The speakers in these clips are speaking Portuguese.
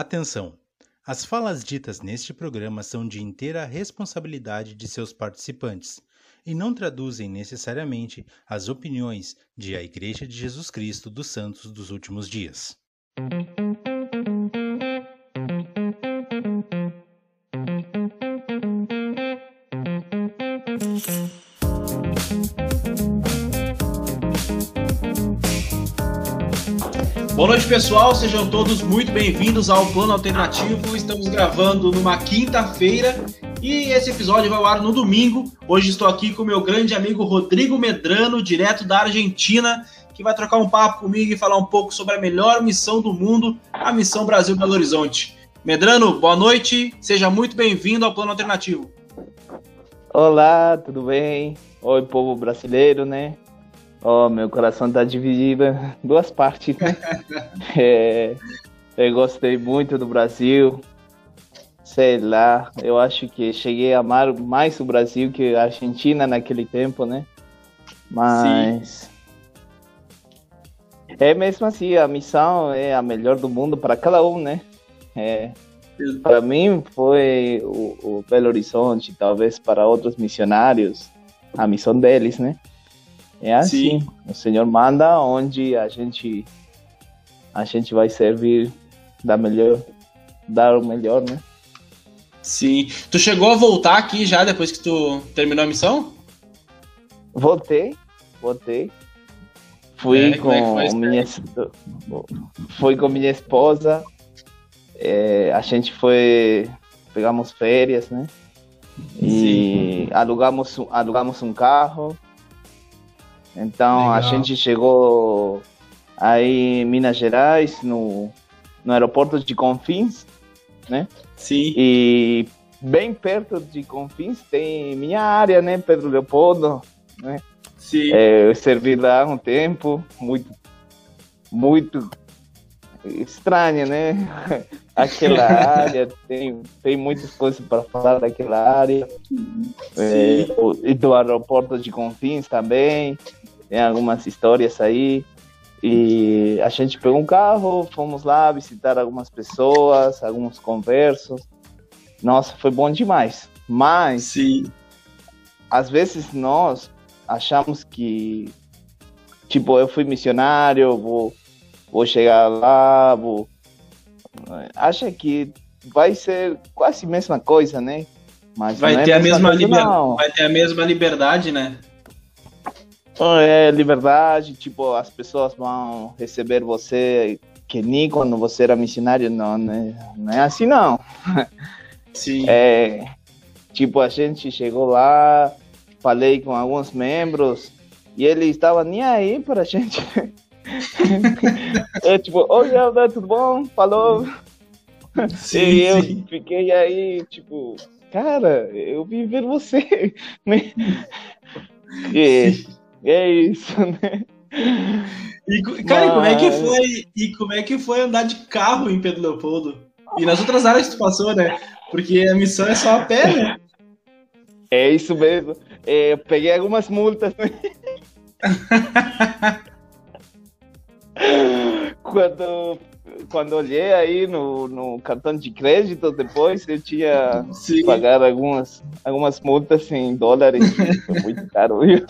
Atenção! As falas ditas neste programa são de inteira responsabilidade de seus participantes e não traduzem necessariamente as opiniões de a Igreja de Jesus Cristo dos Santos dos Últimos Dias. Boa noite, pessoal. Sejam todos muito bem-vindos ao Plano Alternativo. Estamos gravando numa quinta-feira e esse episódio vai ao ar no domingo. Hoje estou aqui com meu grande amigo Rodrigo Medrano, direto da Argentina, que vai trocar um papo comigo e falar um pouco sobre a melhor missão do mundo, a Missão Brasil Belo Horizonte. Medrano, boa noite. Seja muito bem-vindo ao Plano Alternativo. Olá, tudo bem? Oi, povo brasileiro, né? Oh, meu coração tá dividido em duas partes, né? é, eu gostei muito do Brasil. Sei lá, eu acho que cheguei a amar mais o Brasil que a Argentina naquele tempo, né? Mas. Sim. É mesmo assim, a missão é a melhor do mundo para cada um, né? É, para mim foi o, o Belo Horizonte, talvez para outros missionários, a missão deles, né? É assim, Sim. o Senhor manda onde a gente a gente vai servir da melhor, dar o melhor, né? Sim. Tu chegou a voltar aqui já depois que tu terminou a missão? Voltei, voltei. Fui é, com é minha fui com minha esposa. É, a gente foi pegamos férias, né? E Sim. alugamos alugamos um carro então Legal. a gente chegou aí em Minas Gerais, no, no aeroporto de Confins, né? Sim. E bem perto de Confins tem minha área, né? Pedro Leopoldo, né? Sim. É, eu servi lá um tempo, muito, muito estranha, né? Aquela área, tem, tem muitas coisas para falar daquela área. É, e do aeroporto de Confins também tem algumas histórias aí. E a gente pegou um carro, fomos lá visitar algumas pessoas, alguns conversos. Nossa, foi bom demais. Mas, Sim. às vezes nós achamos que, tipo, eu fui missionário, vou, vou chegar lá, vou. Acha que vai ser quase a mesma coisa, né? Mas vai, ter é a mesma liber... vai ter a mesma liberdade, né? É liberdade, tipo, as pessoas vão receber você que nem quando você era missionário, não, né? não é assim não. Sim. É, tipo, a gente chegou lá, falei com alguns membros e ele estava nem aí para a gente. é tipo, oi, Helder, tudo bom? Falou. Sim, e eu sim. fiquei aí, tipo, cara, eu vim ver você. E, sim. É isso, né? E, cara, Mas... como é que foi? E como é que foi andar de carro em Pedro Leopoldo? E nas outras áreas que tu passou, né? Porque a missão é só a pé, né? É isso mesmo. É, eu peguei algumas multas. Né? quando, quando olhei aí no, no cartão de crédito, depois eu tinha Sim. que pagar algumas, algumas multas em dólares. Foi muito caro, viu?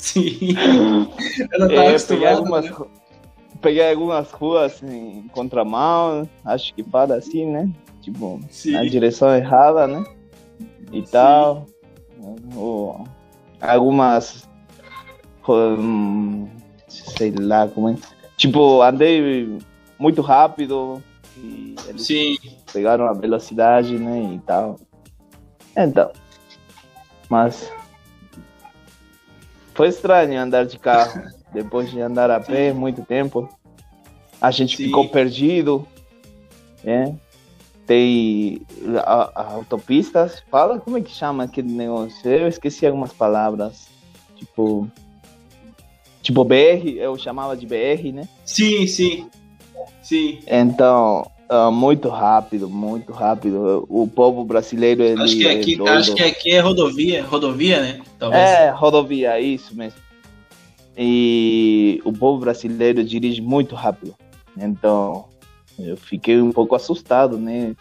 Sim. Ela tá é, peguei, algumas, né? peguei algumas ruas em contramão, acho que para assim, né? Tipo, Sim. na direção errada, né? E Sim. tal. Ou, algumas. Hum, sei lá como é. Tipo, andei muito rápido. E eles Sim. pegaram a velocidade, né? E tal. Então. Mas foi estranho andar de carro depois de andar a pé muito tempo. A gente Sim. ficou perdido, né? Tem a, a autopistas. Fala como é que chama aquele negócio? Eu esqueci algumas palavras. Tipo. Tipo BR, eu chamava de BR, né? Sim, sim. Sim. Então, Uh, muito rápido, muito rápido. O povo brasileiro ele acho que aqui, é acho que aqui é rodovia, rodovia, né? Talvez. É rodovia, isso mesmo. E o povo brasileiro dirige muito rápido. Então eu fiquei um pouco assustado, né?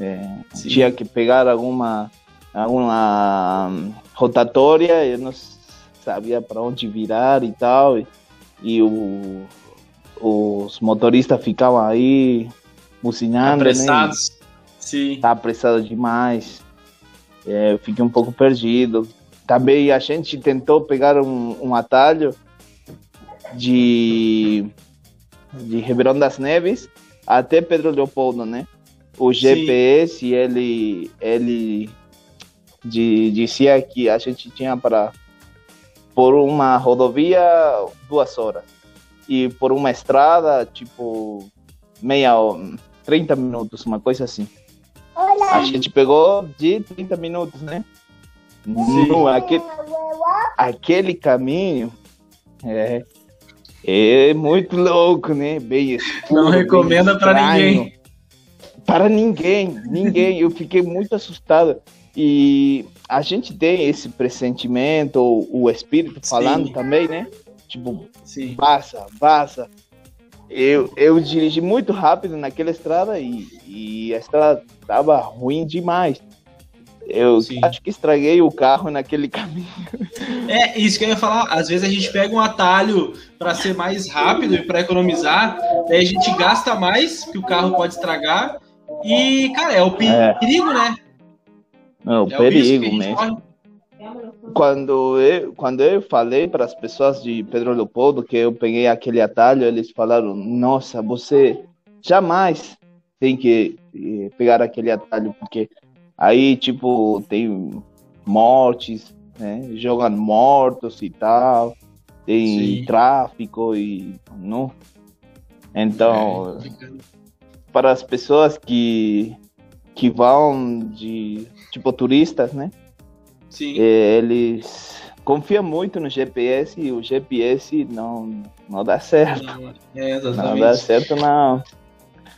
É, tinha que pegar alguma alguma rotatória, eu não sabia para onde virar e tal, e, e o, os motoristas ficavam aí buzinando, Apressados. né? Sim. Tá apressado demais. É, eu fiquei um pouco perdido. Também a gente tentou pegar um, um atalho de, de Ribeirão das Neves até Pedro Leopoldo, né? O GPS, Sim. ele, ele de, dizia que a gente tinha para por uma rodovia duas horas e por uma estrada tipo meia 30 minutos, uma coisa assim. Olá. A gente pegou de 30 minutos, né? No, aquele, aquele caminho é, é muito louco, né? Bem escuro, Não recomenda para ninguém. Para ninguém, ninguém. Eu fiquei muito assustado. E a gente tem esse pressentimento, o espírito falando Sim. também, né? Tipo, Sim. passa, passa. Eu, eu dirigi muito rápido naquela estrada e, e a estrada estava ruim demais. Eu Sim. acho que estraguei o carro naquele caminho. É, isso que eu ia falar. Às vezes a gente pega um atalho para ser mais rápido e para economizar, daí a gente gasta mais, que o carro pode estragar. E, cara, é o é. perigo, é. né? É o é perigo o mesmo. Quando eu, quando eu falei para as pessoas de Pedro Leopoldo que eu peguei aquele atalho, eles falaram: Nossa, você jamais tem que eh, pegar aquele atalho, porque Aí, tipo, tem mortes, né? Jogam mortos e tal. Tem Sim. tráfico e. Não? Então, é, para as pessoas que, que vão de. Tipo, turistas, né? Sim. É, eles confiam muito no GPS e o GPS não, não dá certo. Não, é, não dá certo, não.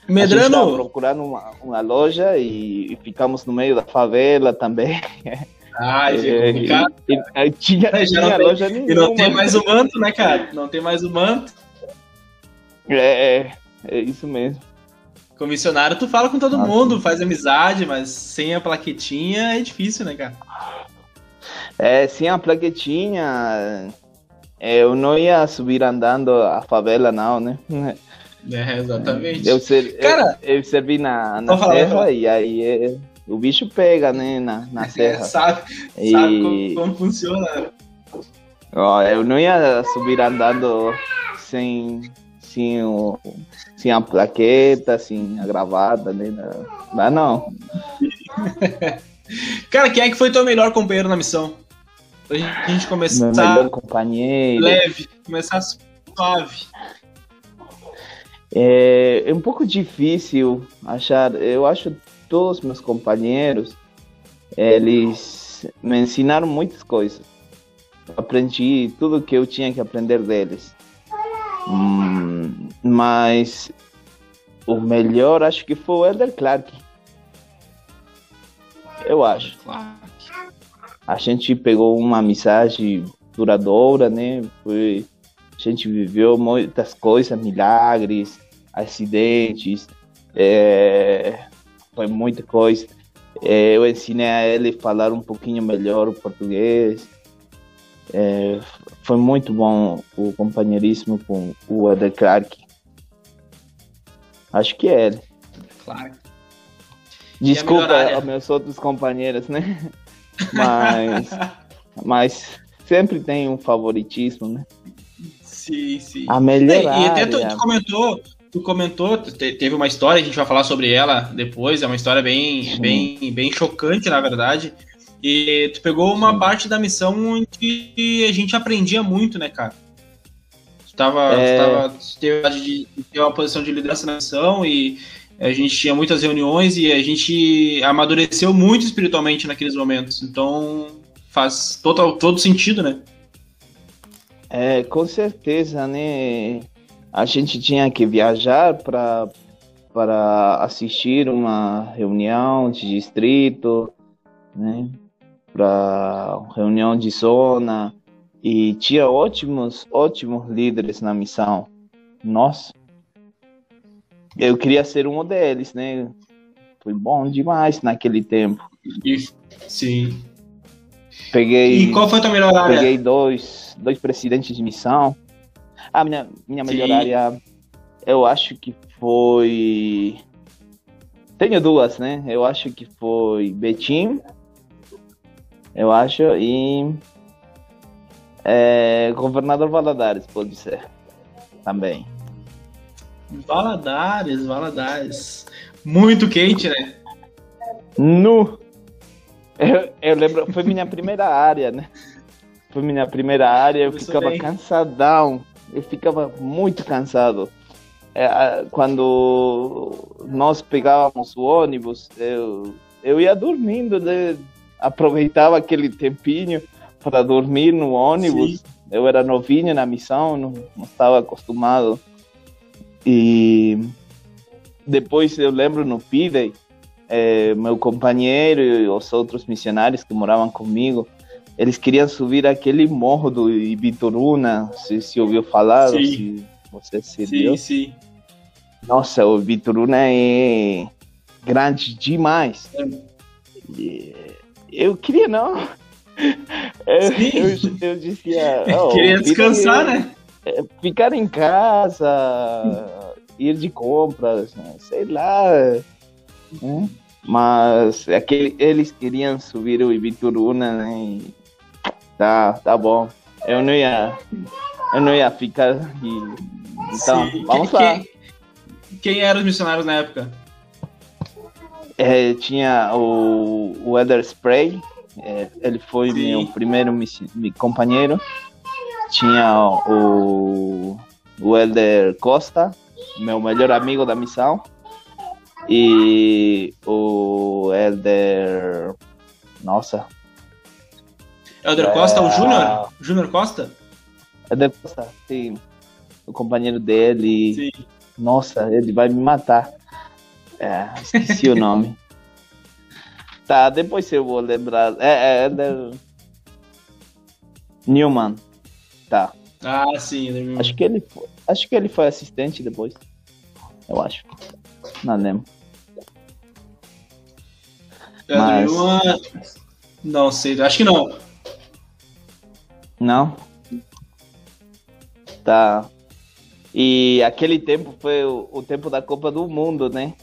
Medrano. A procurando uma, uma loja e, e, ficamos no meio da favela também. Ah, isso é complicado. E, e, tinha, é, tinha tem, loja nenhuma. E não tem mais o manto, né, cara? Não tem mais o manto. É, é, é isso mesmo. Comissionário, tu fala com todo Nossa. mundo, faz amizade, mas sem a plaquetinha é difícil, né, cara? É, sem a plaquetinha, eu não ia subir andando a favela, não, né? É, exatamente. Eu, ser, Cara, eu, eu servi na, na serra e aí é, o bicho pega, né, na, na serra. sabe, e... sabe como, como funciona. Ó, eu não ia subir andando sem, sem, o, sem a plaqueta, sem a gravata, né? Não, não. Cara, quem é que foi teu melhor companheiro na missão? Pra gente começar. Meu melhor companheiro. Leve, começar suave. É, é um pouco difícil achar. Eu acho todos meus companheiros eles me ensinaram muitas coisas. aprendi tudo que eu tinha que aprender deles. Hum, mas o melhor acho que foi o Elder Clark. Eu acho. A gente pegou uma amizade duradoura, né? Foi, a gente viveu muitas coisas, milagres, acidentes, é, foi muita coisa. É, eu ensinei a ele a falar um pouquinho melhor o português. É, foi muito bom o companheirismo com o Eder Clark. Acho que é ele. Claro. Desculpa aos meus outros companheiros, né? Mas, mas sempre tem um favoritismo, né? Sim, sim. A melhor. E até tu, tu comentou, tu comentou, teve uma história, a gente vai falar sobre ela depois, é uma história bem, bem, bem chocante, na verdade. E tu pegou uma Sim. parte da missão onde a gente aprendia muito, né, cara? Tu tava, é... tu tava teve de ter uma posição de liderança na missão e a gente tinha muitas reuniões e a gente amadureceu muito espiritualmente naqueles momentos. Então faz total, todo sentido, né? É, com certeza, né? a gente tinha que viajar para para assistir uma reunião de distrito, né? Para reunião de zona e tinha ótimos ótimos líderes na missão. Nossa. Eu queria ser um deles, né? Foi bom demais naquele tempo. Sim. Peguei. E qual foi a tua melhor área? Peguei dois, dois presidentes de missão. A minha, minha melhor Sim. área, eu acho que foi. Tenho duas, né? Eu acho que foi Betim, eu acho, e. é, Governador Valadares, pode ser. Também. Valadares, Valadares. Muito quente, né? Nu! Eu, eu lembro, foi minha primeira área, né? Foi minha primeira área, eu Começou ficava bem. cansadão, eu ficava muito cansado. É, quando nós pegávamos o ônibus, eu, eu ia dormindo, né? aproveitava aquele tempinho para dormir no ônibus. Sim. Eu era novinho na missão, não, não estava acostumado. E depois eu lembro no Pidey, eh, meu companheiro e os outros missionários que moravam comigo, eles queriam subir aquele morro do Ibituruna, se, se ouviu falar, Sim. se você se viu. Sim, sim. Nossa, o Ibituruna é grande demais. E Eu queria não. Eu, Sim. eu, eu dizia. "Oh, Queria descansar, é- né? É Ficar em casa, ir de compras, né, sei lá. né? Mas aquele, eles queriam subir o Ibituruna, né? e Tá, tá bom. Eu não ia, eu não ia ficar. Então, Sim. vamos Quem- lá. Quem, quem eram os missionários na época? É, tinha o, o Elder Spray, é, ele foi Sim. meu primeiro mi- companheiro. Tinha o, o Elder Costa, meu melhor amigo da missão. E o Elder. Nossa, Elder Costa, o Júnior? Júnior Costa? Elder Costa, sim. O companheiro dele. Sim. Nossa, ele vai me matar. É, esqueci o nome. Tá, depois eu vou lembrar. É, é, é Newman. Tá. Ah, sim. Elder Acho que ele foi, acho que ele foi assistente depois. Eu acho. Não lembro. Mas- Newman- Não sei, acho que não. Não? Tá. E aquele tempo foi o, o tempo da Copa do Mundo, né?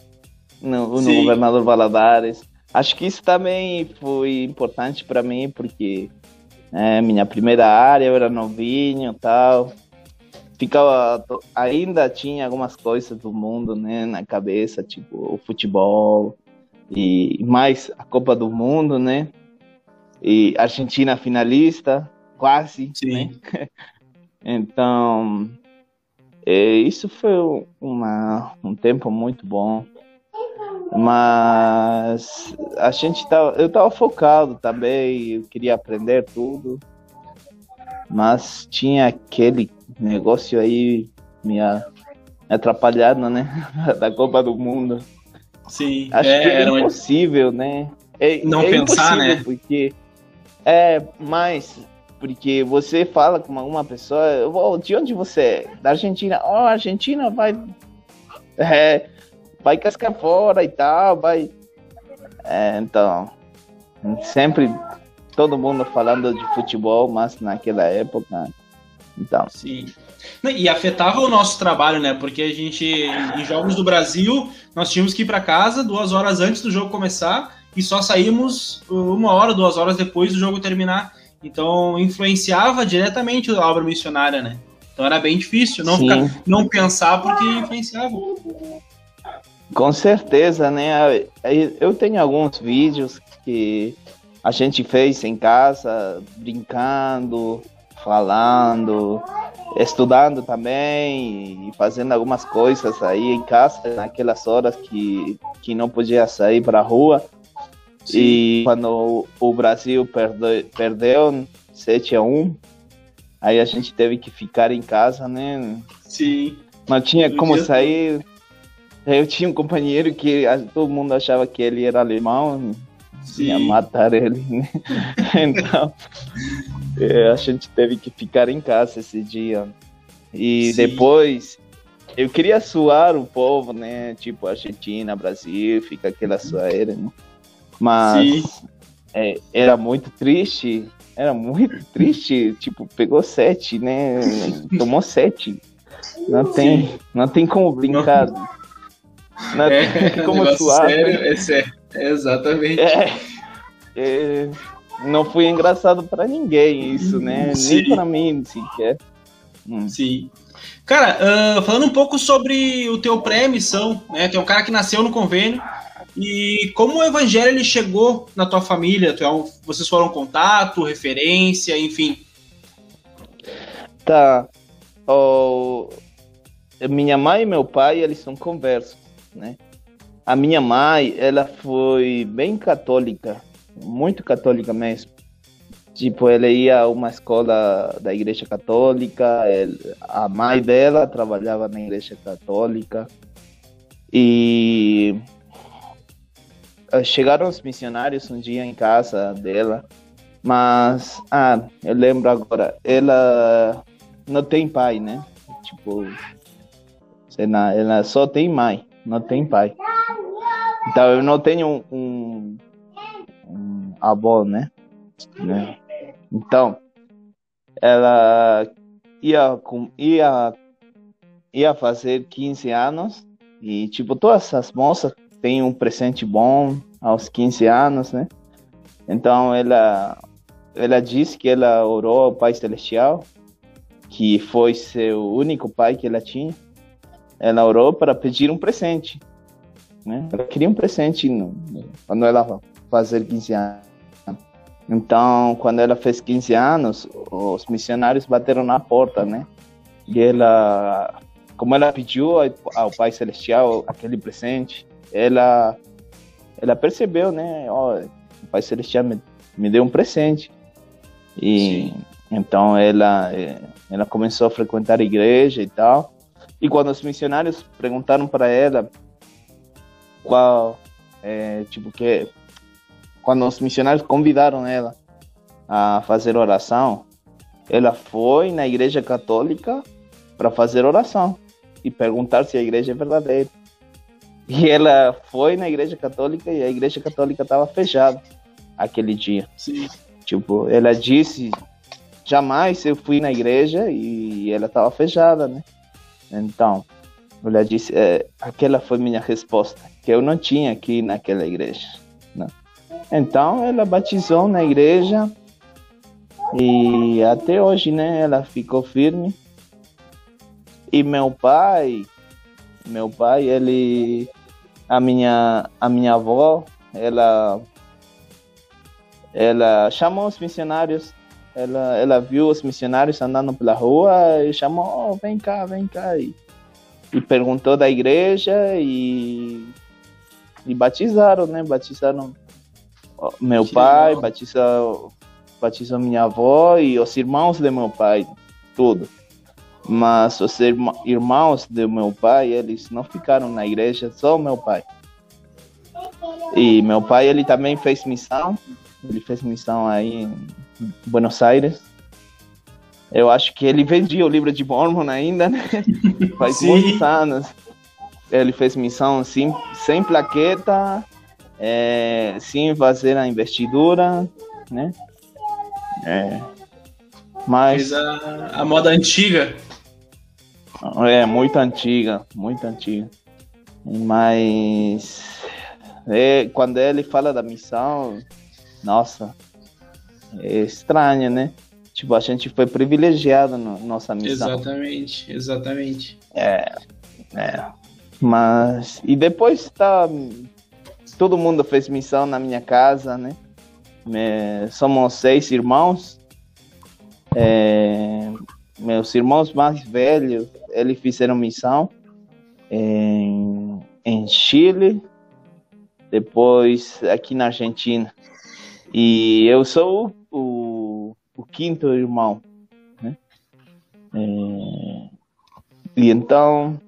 No, no. Governador Valadares. Acho que isso também foi importante para mim, porque é minha primeira área, eu era novinho e tal. Ficava, ainda tinha algumas coisas do mundo, né, na cabeça, tipo o futebol e mais a Copa do Mundo, né? E Argentina finalista, quase, né? Sim. Então, é, isso foi uma, um tempo muito bom. Mas a gente tava, eu tava focado também, eu queria aprender tudo. Mas tinha aquele negócio aí me, a- me atrapalhando, né? Da Copa do Mundo. Sim. Acho é, que é era impossível, né? É, Não é pensar, né? Porque é mais porque você fala com uma pessoa, de onde você é? Da Argentina. Ó, Argentina vai é, vai cascar fora e tal, vai. É, então, sempre todo mundo falando de futebol, mas naquela época, então, Sim. E afetava o nosso trabalho, né? Porque a gente, em jogos do Brasil, nós tínhamos que ir para casa duas horas antes do jogo começar e só saímos uma hora, duas horas depois do jogo terminar. Então, influenciava diretamente a obra missionária, né? Então era bem difícil não, ficar, não pensar porque influenciava. Com certeza, né? Eu tenho alguns vídeos que a gente fez em casa, brincando, falando, estudando também e fazendo algumas coisas aí em casa, naquelas horas que, que não podia sair para a rua. E quando o- Brasil perde, perdeu 7 a 1, aí a gente teve que ficar em casa, né? Sim. Não tinha No como sair. Eu tinha um companheiro que todo mundo achava que ele era alemão, ia Sim. matar ele, né? Então, é, a gente teve que ficar em casa esse dia. E Sim. depois, eu queria suar o povo, né? Tipo Argentina, Brasil, fica aquela suadeira, né? Mas é, era muito triste, era muito triste. Tipo, pegou sete, né? Tomou sete. Não tem, não tem como brincar. Não, não é, tem como suar. Sério, né? é sério. Exatamente. É, é, não foi engraçado para ninguém isso, né? Sim. Nem para mim sequer. Hum. Sim. Cara, uh, falando um pouco sobre o teu pré-missão, né? Tem um cara que nasceu no convênio e como o evangelho ele chegou na tua família? Tu, é vocês foram contato, referência, enfim. Tá. Oh, minha mãe e meu pai, eles são conversos, né? A minha mãe, ela foi bem católica, muito católica mesmo. Tipo, ela ia a uma escola da igreja católica, a mãe dela trabalhava na igreja católica. E chegaram os missionários um dia em casa dela, mas, ah, eu lembro agora, ela não tem pai, né? Tipo, ela, ela só tem mãe, não tem pai. Então eu não tenho um, um, avô, né? né? Então, ela ia, ia, ia fazer 15 anos e, tipo, todas as moças têm um presente bom aos 15 anos, né? Então, ela, ela disse que ela orou ao Pai Celestial, que foi seu único pai que ela tinha. Ela orou para pedir um presente, né? Ela queria um presente quando ela fazer 15 anos. Então, quando ela fez 15 anos, os missionários bateram na porta, né? E ela, como ela pediu ao Pai Celestial aquele presente, ela, ela percebeu, né? Oh, o Pai Celestial me, me deu um presente. E Sim. então ela, ela começou a frequentar a igreja e tal. E quando os missionários perguntaram para ela qual, é, tipo, que quando os missionários convidaram ela a fazer oração, ela foi na igreja católica para fazer oração e perguntar se a igreja é verdadeira. E ela foi na igreja católica e a igreja católica estava fechada aquele dia. Sim. Tipo, ela disse, jamais eu fui na igreja e ela estava fechada, né? Então, ela disse, é, aquela foi minha resposta, que eu não tinha aqui naquela igreja. Né? Então ela batizou na igreja e até hoje, né, ela ficou firme. E meu pai, meu pai, ele, a minha, a minha avó, ela, ela chamou os missionários. Ela, ela viu os missionários andando pela rua e chamou, oh, vem cá, vem cá. E, e perguntou da igreja e, e batizaram, né? Batizaram meu que pai, legal. batizou, batizou minha avó e os irmãos de meu pai, tudo. Mas os irmãos de meu pai, eles não ficaram na igreja, só meu pai. E meu pai, ele também fez missão, ele fez missão aí em Buenos Aires. Eu acho que ele vendia o livro de Mormon ainda, né? Faz Sim. muitos anos. Ele fez missão sem, sem plaqueta, é, sim fazer a investidura, né? É, mas Fez a, a moda antiga. É muito antiga, muito antiga. Mas é, quando ele fala da missão, nossa, é estranho, né? Tipo, a gente foi privilegiado na nossa missão. Exatamente, exatamente. É, é. Mas, e depois tá todo mundo fez missão na minha casa, né? Me, somos seis irmãos. É, meus irmãos mais velhos, eles fizeram missão em, em Chile, depois aqui na Argentina. E eu sou o, o quinto irmão, né? É, e então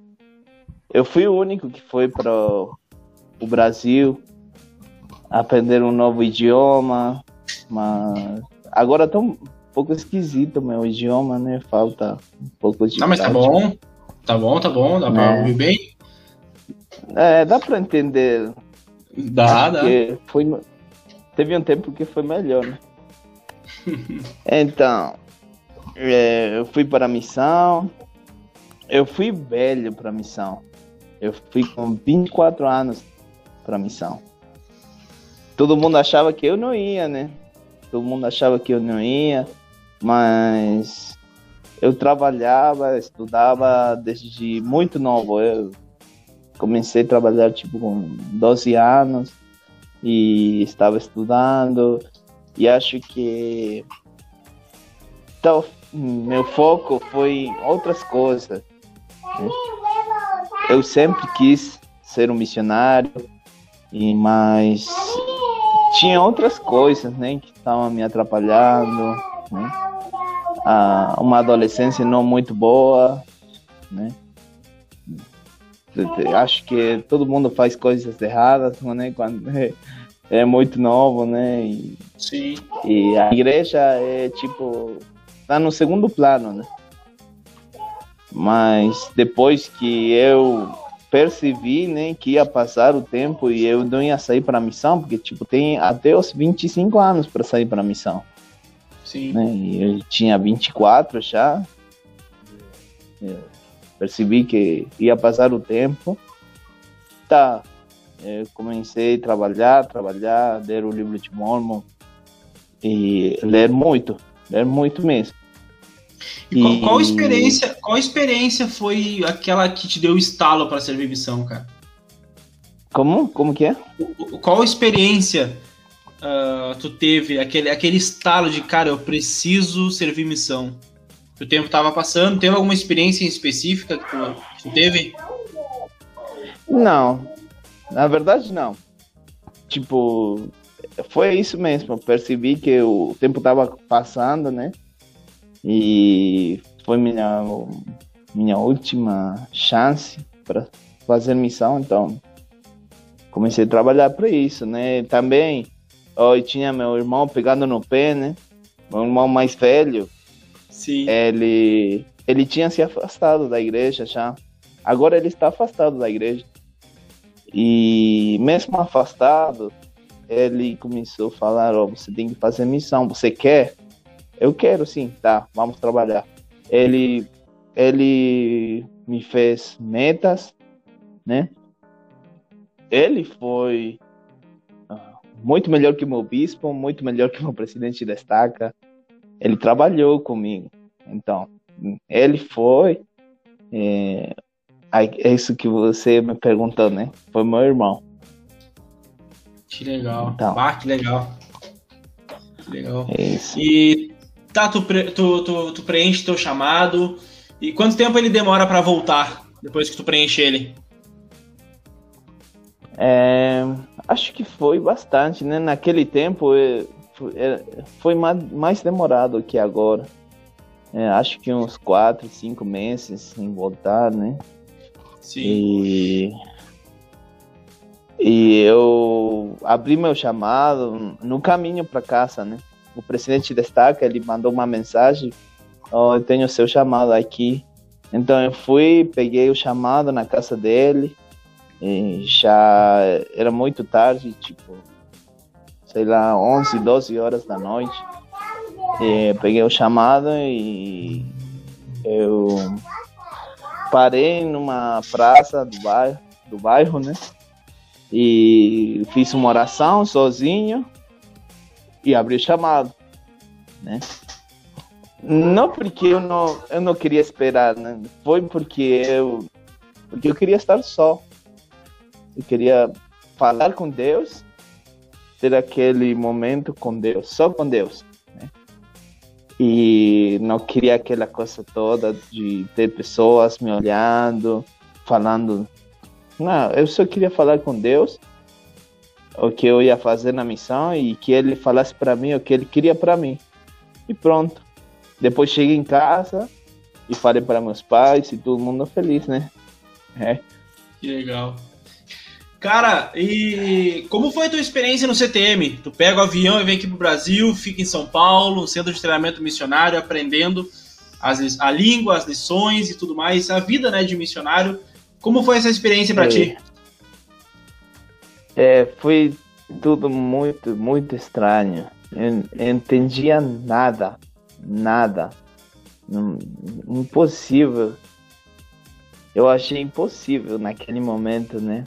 eu fui o único que foi para o Brasil, aprender um novo idioma, mas agora tá um pouco esquisito meu idioma, né? Falta um pouco de. Não, mas tá bom. Tá bom, tá bom, dá pra é. ouvir bem? É, dá pra entender. Dá, dá. Foi, teve um tempo que foi melhor, né? então, é, eu fui para a missão. Eu fui velho para a missão. Eu fui com 24 anos para a missão. Todo mundo achava que eu não ia, né? Todo mundo achava que eu não ia, mas eu trabalhava, estudava desde muito novo. Eu comecei a trabalhar tipo com 12 anos e estava estudando e acho que então, meu foco foi outras coisas. Né? Eu sempre quis ser um missionário, e mas tinha outras coisas, né, que estavam me atrapalhando, né? Ah, uma adolescência não muito boa, né? Acho que todo mundo faz coisas erradas, né? Quando é, muito novo, né? E, Sim. E a igreja é tipo tá no segundo plano, né? Mas depois que eu percebi, né, que ia passar o tempo e eu não ia sair para a missão, porque tipo tem até os 25 anos para sair para a missão. Sim. Né? E eu tinha 24 já. Percebi que ia passar o tempo. Tá. Eu comecei a trabalhar, trabalhar, ler o livro de Mormon e ler muito. É muito mesmo. E, e... Qual, qual, experiência, qual experiência foi aquela que te deu o estalo para servir missão, cara? Como? Como que é? Qual experiência uh, tu teve, aquele, aquele estalo de, cara, eu preciso servir missão? O tempo tava passando, teve alguma experiência específica que tu, tu teve? Não, na verdade não. Tipo, foi isso mesmo. Percebi que o tempo estava passando, né? E foi minha minha última chance para fazer missão, então comecei a trabalhar para isso, né? Também eu tinha meu irmão pegando no pé, né? Meu irmão mais velho. Sim. Ele ele tinha se afastado da igreja já. Agora ele está afastado da igreja. E mesmo afastado, ele começou a falar, ó, oh, você tem que fazer missão, você quer? Eu quero sim, tá, vamos trabalhar. Ele, ele me fez metas, né? Ele foi uh, muito melhor que meu bispo, muito melhor que meu presidente destaca. Ele trabalhou comigo. Então, ele foi. É, é isso que você me perguntou, né? Foi meu irmão. Que legal. Então. Ah, que legal. Que legal. É isso. E tá, tu, tu, tu, tu preenche teu chamado. E quanto tempo ele demora para voltar depois que tu preenche ele? É, acho que foi bastante, né? Naquele tempo é, é, foi mais demorado que agora. É, acho que uns 4, 5 meses em voltar, né? Sim. E e eu abri meu chamado no caminho para casa, né? O presidente destaca, ele mandou uma mensagem, oh, eu tenho seu chamado aqui. Então eu fui, peguei o chamado na casa dele, e já era muito tarde, tipo, sei lá, 11, 12 horas da noite. E peguei o chamado e eu parei numa praça do bairro, do bairro, né? E fiz uma oração sozinho e abri o chamado, né? Não porque eu não, eu não queria esperar, né? Foi porque eu, porque eu queria estar só. Eu queria falar com Deus, ter aquele momento com Deus, só com Deus. E não queria aquela coisa toda de ter pessoas me olhando, falando não, eu só queria falar com Deus o que eu ia fazer na missão e que ele falasse para mim o que ele queria para mim. E pronto. Depois cheguei em casa e falei para meus pais e todo mundo feliz, né? É. Que legal. Cara, e como foi a tua experiência no CTM? Tu pega o avião e vem aqui pro Brasil, fica em São Paulo, centro de treinamento missionário, aprendendo as, a língua, as lições e tudo mais, a vida né, de missionário. Como foi essa experiência para é. ti? É, foi tudo muito, muito estranho. Eu, eu entendia nada, nada. Impossível. Eu achei impossível naquele momento, né?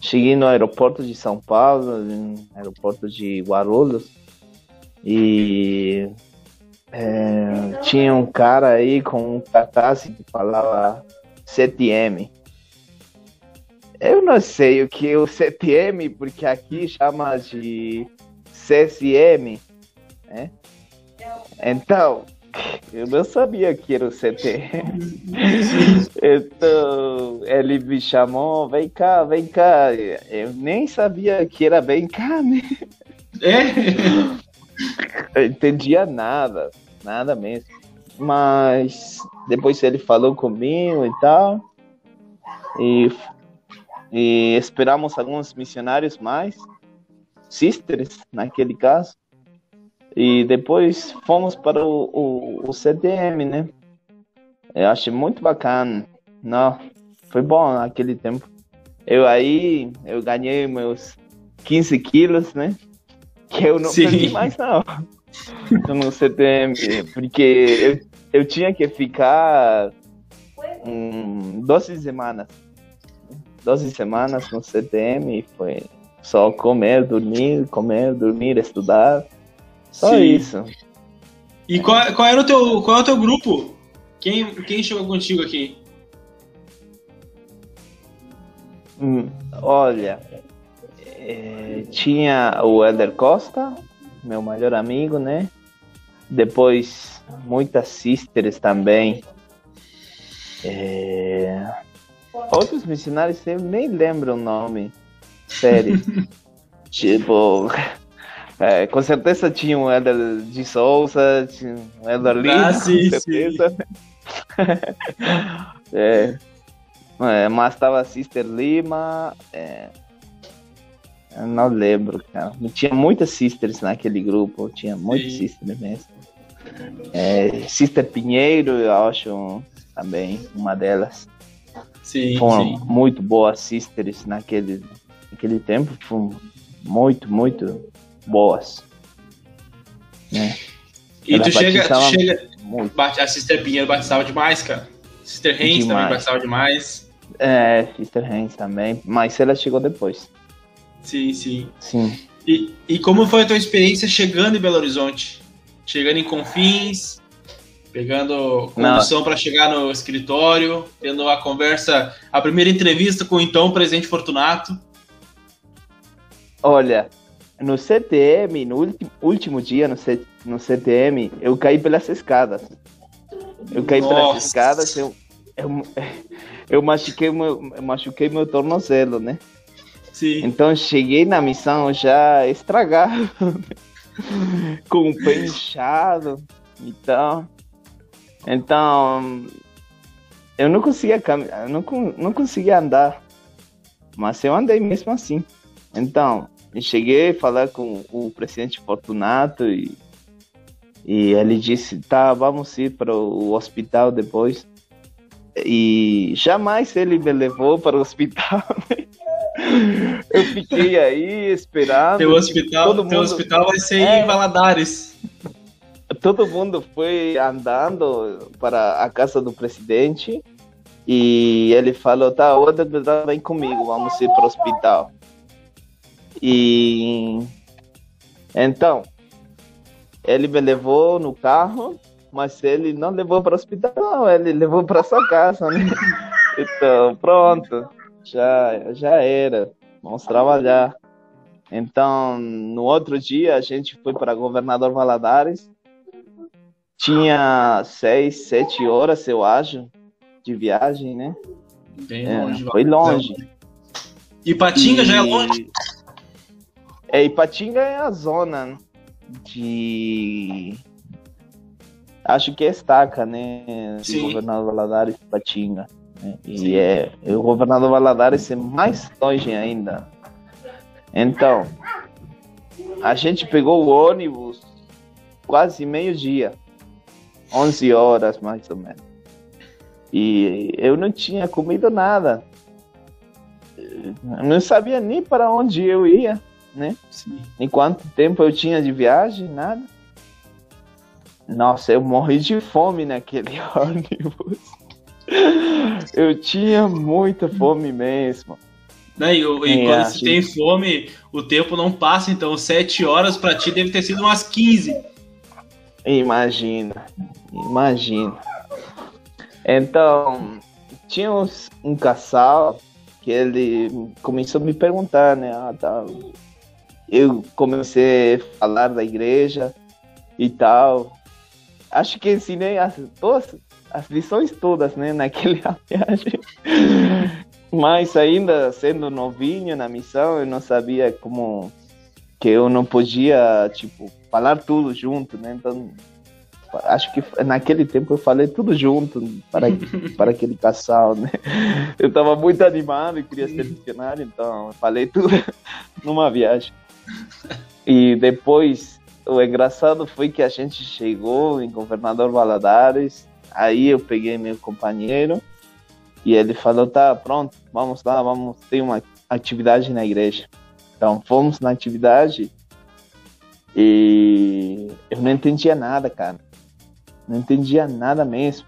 Cheguei no aeroporto de São Paulo, no aeroporto de Guarulhos, e é, tinha um cara aí com um cartaz que falava 7M. Eu não sei o que é o 7M, porque aqui chama de CSM, né? Então, eu não sabia que era o CTM. então, ele me chamou, vem cá, vem cá. Eu nem sabia que era vem cá, né? É? Eu entendia nada, nada mesmo. Mas depois ele falou comigo e tal. E e esperamos alguns missionários mais, sisters naquele caso, e depois fomos para o, o, o CDM, né? Eu achei muito bacana, não, foi bom naquele tempo. Eu aí, eu ganhei meus 15 quilos, né? Que eu não Sim. perdi mais não, no CDM, porque eu, eu tinha que ficar um, 12 semanas 12 semanas no CTM e foi só comer, dormir, comer, dormir, estudar. Só Sim. isso. E qual, qual era o teu, qual é o teu grupo? Quem, quem chegou contigo aqui? Hum, olha, é, tinha o Eder Costa, meu melhor amigo, né? Depois muitas sisters também. É, Outros missionários eu nem lembro o nome. Sério. tipo. É, com certeza tinha um Eder de Souza, tinha um Eder Lima, ah, sim, com certeza. é, é, mas estava Sister Lima. É, não lembro, cara. Tinha muitas sisters naquele grupo, tinha muitas sisters mesmo. É, Sister Pinheiro, eu acho também, uma delas. Sim, foram sim. muito boas sisters naquele, naquele tempo, foram muito, muito boas. Né? E tu chega, tu chega a Sister Pinheiro batizava demais, cara. Sister Haynes também batizava demais. É, Sister Haynes também, mas ela chegou depois. Sim, sim. Sim. E, e como foi a tua experiência chegando em Belo Horizonte? Chegando em Confins, pegando condução para chegar no escritório, tendo a conversa, a primeira entrevista com o então presidente Fortunato. Olha, no CTM, no último, dia no, C, no CTM, eu caí pelas escadas. Eu caí Nossa. pelas escadas, eu, eu, eu, machuquei meu, eu machuquei meu tornozelo, né? Sim. Então cheguei na missão já estragado, com o pé inchado. Então, então, eu não conseguia caminhar, não, não conseguia andar, mas eu andei mesmo assim. Então, eu cheguei a falar com o presidente Fortunato e, e ele disse, tá, vamos ir para o hospital depois. E jamais ele me levou para o hospital. eu fiquei aí esperando. Teu hospital, todo mundo... hospital vai ser é... em Valadares todo mundo foi andando para a casa do presidente e ele falou, tá, o deputado vem comigo, vamos ir para o hospital. E então, ele me levou no carro, mas ele não levou para o hospital, não, ele levou para sua casa, né? Então, pronto, já, já era, vamos trabalhar. Então, no outro dia, a gente foi para Governador Valadares tinha seis, sete horas, eu acho, de viagem, né? Bem é, longe. Foi longe. Ipatinga e... já é longe? É, Ipatinga é a zona de... Acho que é estaca, né? De Governador Valadares e Ipatinga. Né? E Sim. é, o Governador Valadares é mais longe ainda. Então, a gente pegou o ônibus quase meio dia 11 horas mais ou menos. E eu não tinha comido nada. Eu não sabia nem para onde eu ia, né? Sim. Em quanto tempo eu tinha de viagem, nada. Nossa, eu morri de fome naquele ônibus. Eu tinha muita fome mesmo. E, e é, quando você tem fome, o tempo não passa, então sete horas para ti deve ter sido umas 15. Imagina, imagina. Então, tinha uns, um casal que ele começou a me perguntar, né? Ah, tá. Eu comecei a falar da igreja e tal. Acho que ensinei as, todas, as lições todas, né? Naquela viagem. Mas ainda sendo novinho na missão, eu não sabia como que eu não podia, tipo, falar tudo junto, né? Então, acho que naquele tempo eu falei tudo junto para, para aquele casal, né? Eu estava muito animado e queria ser missionário, então eu falei tudo numa viagem. E depois, o engraçado foi que a gente chegou em Governador Valadares, aí eu peguei meu companheiro e ele falou, tá, pronto, vamos lá, vamos ter uma atividade na igreja. Então, fomos na atividade e eu não entendia nada, cara não entendia nada mesmo.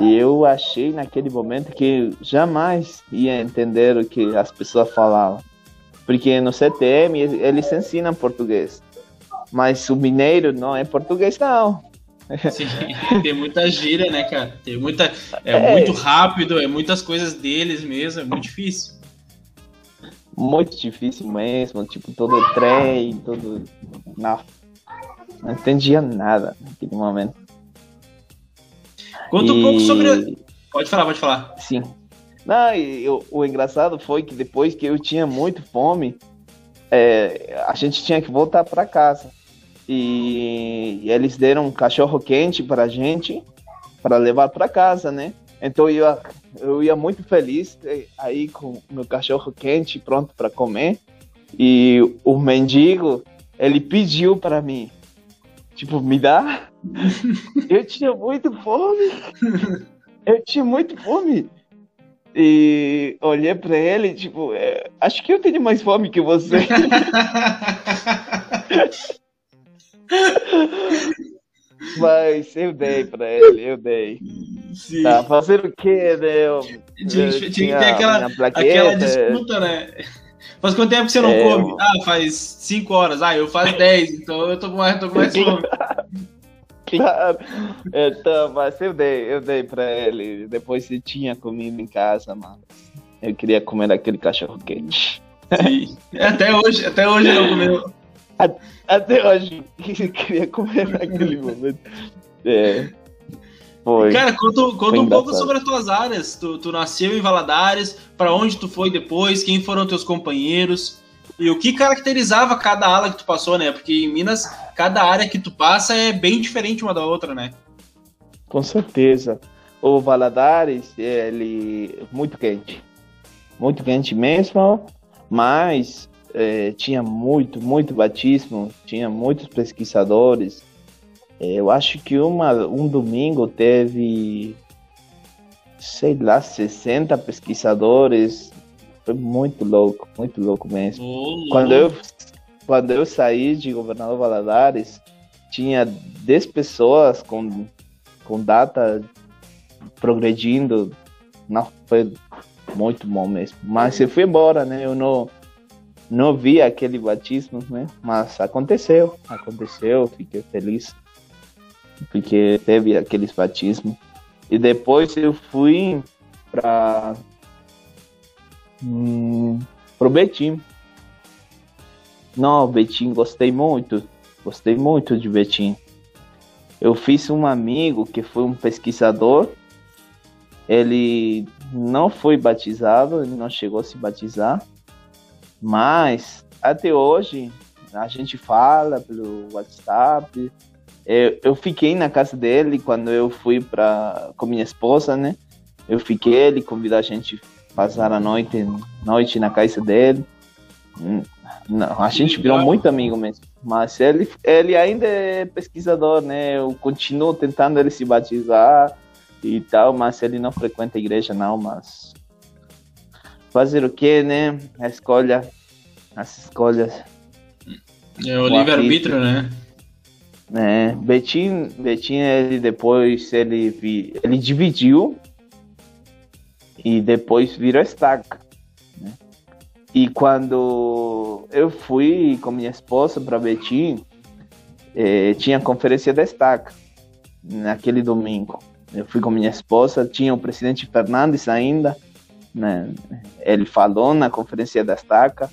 E eu achei naquele momento que jamais ia entender o que as pessoas falavam. Porque no CTM eles ensinam português. Mas o mineiro não é português, não. Sim, tem muita gíria, né, cara? Tem muita. É, é, muito rápido, é muitas coisas deles mesmo, é muito difícil. Muito difícil mesmo, tipo, todo trem, todo. Não. Não entendia nada naquele momento. Conta e... um pouco sobre. Pode falar, pode falar. Sim. Não, eu, o engraçado foi que depois que eu tinha muito fome, é, a gente tinha que voltar para casa. E, e, eles deram um cachorro quente para a gente, para levar para casa, né? Então eu ia, eu ia muito feliz aí com o meu cachorro quente pronto para comer. E o mendigo, ele pediu para mim, tipo, me dá eu tinha muito fome. Eu tinha muito fome. E olhei pra ele, tipo, é, acho que eu tenho mais fome que você. Mas eu dei pra ele, eu dei. Sim. Tá, fazer o quê, né? Eu, tinha, tinha, tinha que ter aquela, aquela disputa, né? Faz quanto tempo que você não é, come? Ah, faz 5 horas. Ah, eu faço 10, então eu tô com mais, tô com mais fome. Claro. Então, mas eu dei, eu dei pra ele. Depois se tinha comida em casa, mas eu queria comer aquele cachorro quente. Sim. Até hoje, até hoje não comeu. Até hoje queria comer naquele momento. É. Foi. Cara, conta, conta um pouco sobre as tuas áreas. Tu, tu nasceu em Valadares, para onde tu foi depois, quem foram teus companheiros? E o que caracterizava cada ala que tu passou, né? Porque em Minas, cada área que tu passa é bem diferente uma da outra, né? Com certeza. O Valadares, ele muito quente. Muito quente mesmo, mas é, tinha muito, muito batismo, tinha muitos pesquisadores. É, eu acho que uma, um domingo teve, sei lá, 60 pesquisadores foi muito louco, muito louco mesmo. Oh, quando, eu, quando eu saí de Governador Valadares, tinha 10 pessoas com, com data progredindo. Não, foi muito bom mesmo. Mas eu fui embora, né? Eu não, não vi aquele batismo, né? Mas aconteceu, aconteceu, fiquei feliz. Porque teve aqueles batismos. E depois eu fui para Hum, pro Betim. Não, Betim, gostei muito. Gostei muito de Betim. Eu fiz um amigo que foi um pesquisador. Ele não foi batizado, ele não chegou a se batizar. Mas até hoje a gente fala pelo WhatsApp. Eu, eu fiquei na casa dele quando eu fui para com minha esposa, né? Eu fiquei, ele convidou a gente passar a noite, noite na casa dele. Hum, Não, a gente virou muito amigo mesmo. Mas ele, ele ainda é pesquisador, né? Eu continuo tentando ele se batizar e tal, mas ele não frequenta a igreja, não. Mas fazer o que, né? A escolha, as escolhas. É o, o livre-arbítrio, né? É, Betinho, Betinho, ele depois ele, ele dividiu e depois virou estaca. Né? E quando eu fui com minha esposa para Betim, eh, tinha conferência da estaca naquele domingo. Eu fui com minha esposa, tinha o presidente Fernandes ainda, né? ele falou na conferência da estaca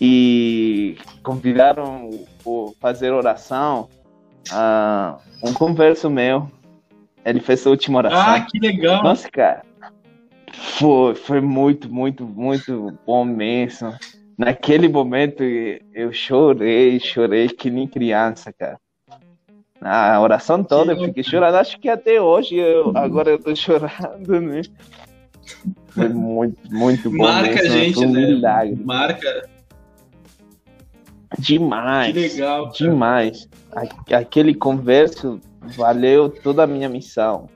e convidaram para fazer oração a um converso meu. Ele fez a última oração. Ah, que legal! Nossa, cara, foi, foi muito, muito, muito bom mesmo. Naquele momento eu chorei, chorei que nem criança, cara. A oração toda eu fiquei chorando. Acho que até hoje, eu, agora eu tô chorando, né? Foi muito, muito bom. Marca mesmo. a gente, né? milagre. Marca. Demais. Que legal. Cara. Demais. Aquele converso valeu toda a minha missão.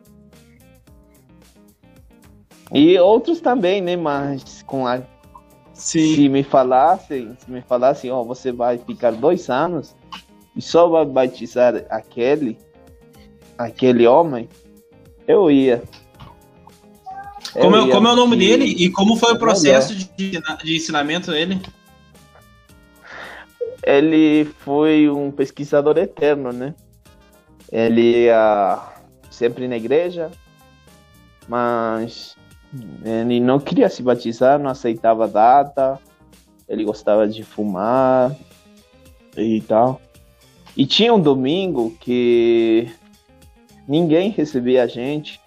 E outros também, né? Mas com a Sim. se me falassem, se me falassem, ó, oh, você vai ficar dois anos e só vai batizar aquele, aquele homem, eu ia. Eu como, ia, como é o nome dele e como foi o processo de, de ensinamento dele? Ele foi um pesquisador eterno, né? Ele ia sempre na igreja, mas ele não queria se batizar, não aceitava data, ele gostava de fumar e tal. E tinha um domingo que ninguém recebia a gente,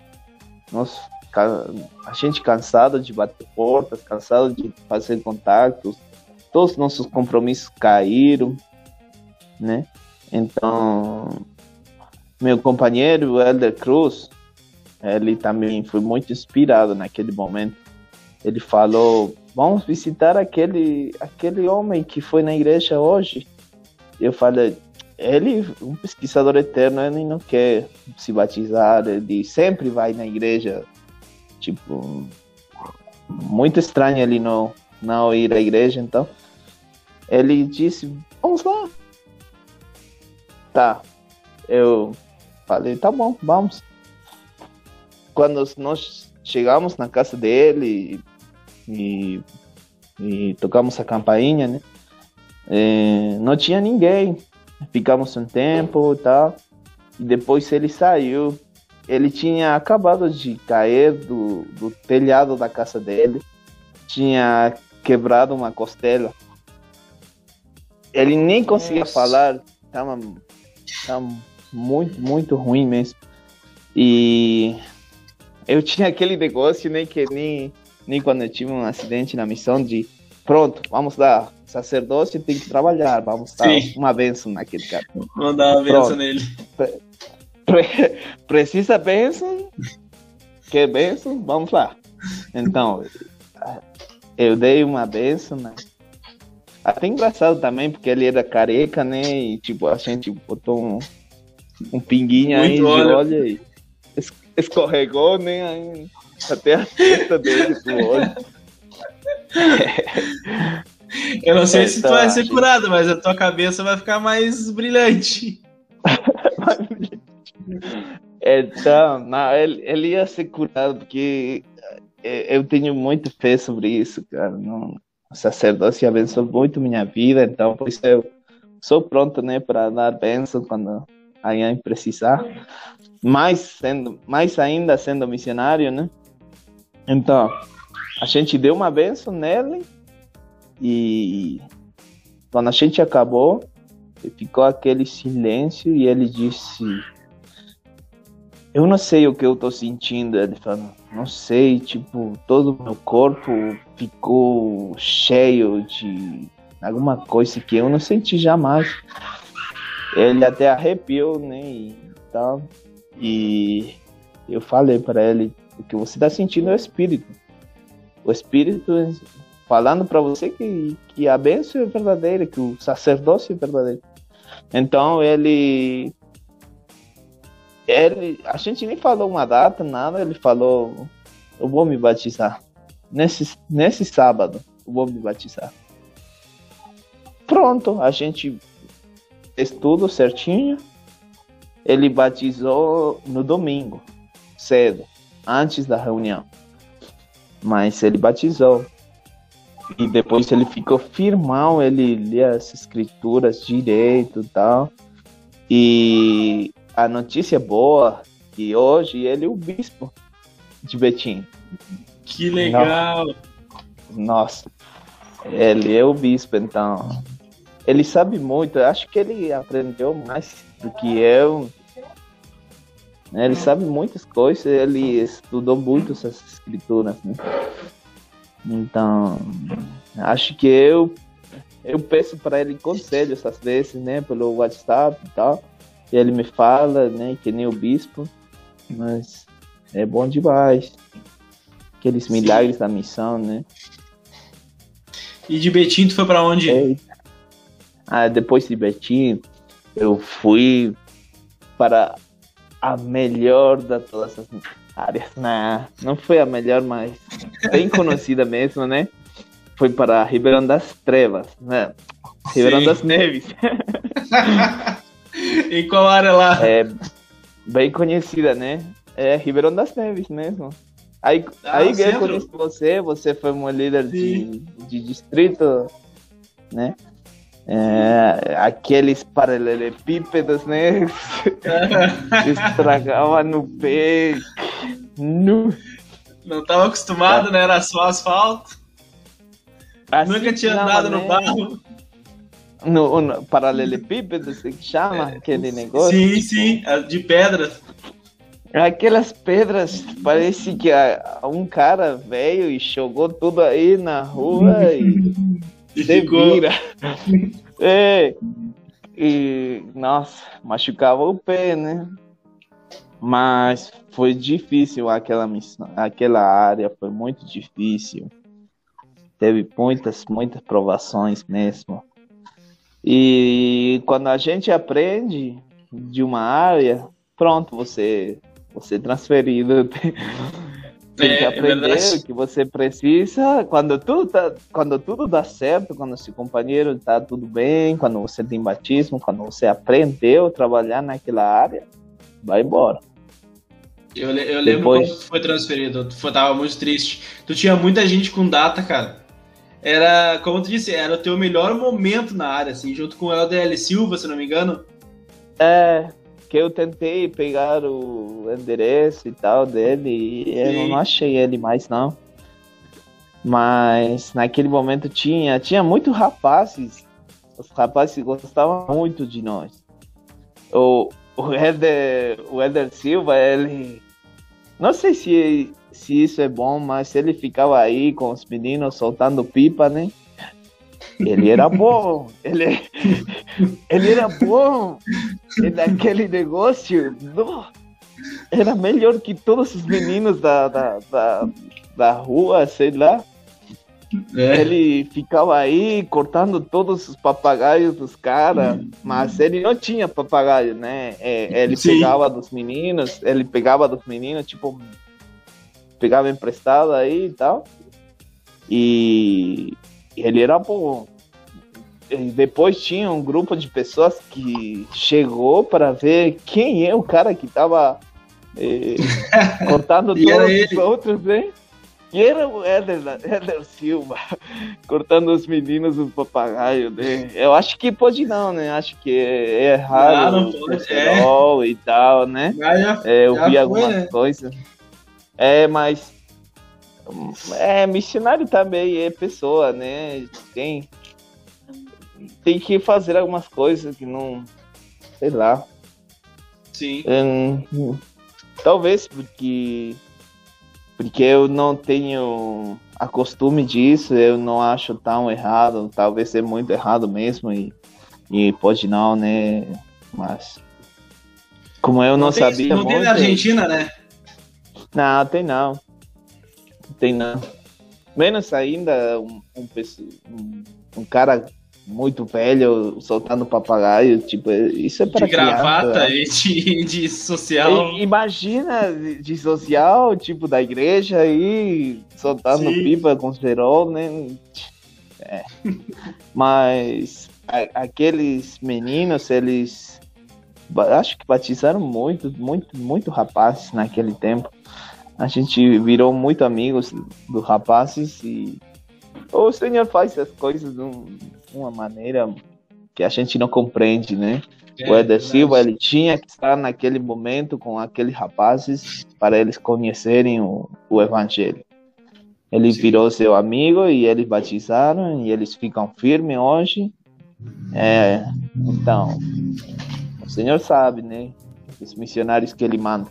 nós, a gente cansado de bater portas, cansado de fazer contatos, todos os nossos compromissos caíram, né? Então, meu companheiro, o Elder Cruz, ele também foi muito inspirado naquele momento. Ele falou: "Vamos visitar aquele aquele homem que foi na igreja hoje". Eu falei: "Ele, um pesquisador eterno, ele não quer se batizar, ele sempre vai na igreja". Tipo, muito estranho ele não não ir à igreja, então ele disse: "Vamos lá". Tá. Eu falei: "Tá bom, vamos" quando nós chegamos na casa dele e, e tocamos a campainha, né? É, não tinha ninguém. Ficamos um tempo e tal. E depois ele saiu. Ele tinha acabado de cair do, do telhado da casa dele. Tinha quebrado uma costela. Ele nem conseguia Nossa. falar. Tava, tava muito, muito ruim mesmo. E eu tinha aquele negócio, né, que nem, nem quando eu tive um acidente na missão de pronto, vamos dar sacerdócio tem que trabalhar, vamos dar Sim. uma benção naquele cara. Vamos dar uma benção nele. Pre precisa benção? Quer benção? Vamos lá. Então, eu dei uma benção, né? Até engraçado também, porque ele era careca, né? E tipo, a gente botou um, um pinguinho Muito aí de óleo e escorregou, nem até a testa dele do olho. Eu não sei se tu vai ser curado, mas a tua cabeça vai ficar mais brilhante. então, não, ele, ele ia ser curado porque é, eu tenho muito fé sobre isso, cara. Não, o sacerdócio abençoou muito minha vida, então por isso eu sou pronto, né, para dar bênção quando alguém precisar mais sendo, mais ainda sendo missionário, né? Então, a gente deu uma benção nele e quando a gente acabou, ficou aquele silêncio e ele disse: Eu não sei o que eu tô sentindo. Ele falou: Não sei, tipo, todo o meu corpo ficou cheio de alguma coisa que eu não senti jamais. Ele até arrepiou, né? E. E eu falei para ele: o que você está sentindo é o espírito. O espírito falando para você que, que a bênção é verdadeira, que o sacerdócio é verdadeiro. Então ele, ele, a gente nem falou uma data, nada, ele falou, eu vou me batizar. Nesse, nesse sábado, eu vou me batizar. Pronto, a gente fez tudo certinho. Ele batizou no domingo, cedo, antes da reunião. Mas ele batizou. E depois ele ficou firmão, ele lia as escrituras direito e tal. E a notícia boa que hoje ele é o bispo de Betim. Que legal! Nossa, ele é o bispo, então. Ele sabe muito, acho que ele aprendeu mais do que eu. Ele sabe muitas coisas, ele estudou muito essas escrituras. Né? Então, acho que eu eu peço para ele conselhos às vezes, né, pelo WhatsApp e tal. E ele me fala, né, que nem o bispo, mas é bom demais. Aqueles Sim. milagres da missão, né? E de Betim tu foi para onde? É. Ah, depois de Betim, eu fui para a melhor de todas as áreas. Não, não foi a melhor, mas bem conhecida mesmo, né? Foi para Ribeirão das Trevas, né? Ribeirão Sim. das Neves. em qual área lá? É bem conhecida, né? É Ribeirão das Neves mesmo. Aí, ah, aí eu conheço você, você foi uma líder de, de distrito, né? É, aqueles paralelepípedos, né? Estragava no pé. No... Não estava acostumado, tá. né? Era só asfalto. Assim Nunca tinha andado né? no barro. No, no paralelepípedo, que chama é, aquele negócio? Sim, sim, de pedras. Aquelas pedras, parece que um cara veio e jogou tudo aí na rua e, e ficou. Vira. é. E, nossa, machucava o pé, né? Mas foi difícil aquela missão, aquela área foi muito difícil. Teve muitas, muitas provações mesmo. E quando a gente aprende de uma área, pronto, você você é transferido. Tem, que é, é aprender é o que você precisa. Quando tudo, tá, quando tudo dá certo, quando seu companheiro está tudo bem, quando você tem batismo, quando você aprendeu a trabalhar naquela área, vai embora. Eu, eu lembro Depois... quando tu foi transferido, tu tava muito triste. Tu tinha muita gente com data, cara. Era, como tu disse, era o teu melhor momento na área, assim, junto com o LDL Silva, se não me engano. É, que eu tentei pegar o endereço e tal dele e eu não achei ele mais não. Mas naquele momento tinha, tinha muitos rapazes. Os rapazes gostavam muito de nós. O, o Eder, o Eder Silva, ele. Não sei se, se isso é bom, mas ele ficava aí com os meninos soltando pipa, né? Ele era bom, ele, ele era bom. E naquele negócio, não, era melhor que todos os meninos da, da, da, da rua, sei lá. É. Ele ficava aí cortando todos os papagaios dos caras, mas ele não tinha papagaio, né? É, ele Sim. pegava dos meninos, ele pegava dos meninos, tipo, pegava emprestado aí e tal. E ele era bom. E depois tinha um grupo de pessoas que chegou para ver quem é o cara que estava eh, cortando todos os outros, né? E era o Éder, Éder Silva, cortando os meninos do papagaio, né? Eu acho que pode não, né? Acho que é errado. Ah, não pode, é. E tal, né? Já, é, eu vi foi, algumas né? coisas. É, mas... É, missionário também é pessoa, né? Tem, tem que fazer algumas coisas que não... Sei lá. Sim. Hum, talvez porque porque eu não tenho a costume disso, eu não acho tão errado, talvez é muito errado mesmo e, e pode não, né? Mas como eu não, não tem, sabia não muito, tem na Argentina, né? Não, tem não. Tem não. menos ainda um, um, um, um cara muito velho soltando papagaio, tipo, isso é para De gravata e de, de social. E, imagina de social, tipo, da igreja e soltando Sim. pipa com cerol, né? É. Mas a, aqueles meninos, eles acho que batizaram muito, muito, muito rapazes naquele tempo. A gente virou muito amigos dos rapazes e o Senhor faz as coisas de uma maneira que a gente não compreende, né? É, o Eder Silva ele tinha que estar naquele momento com aqueles rapazes para eles conhecerem o, o Evangelho. Ele Sim. virou seu amigo e eles batizaram e eles ficam firmes hoje. É, então, o Senhor sabe, né? Os missionários que ele manda.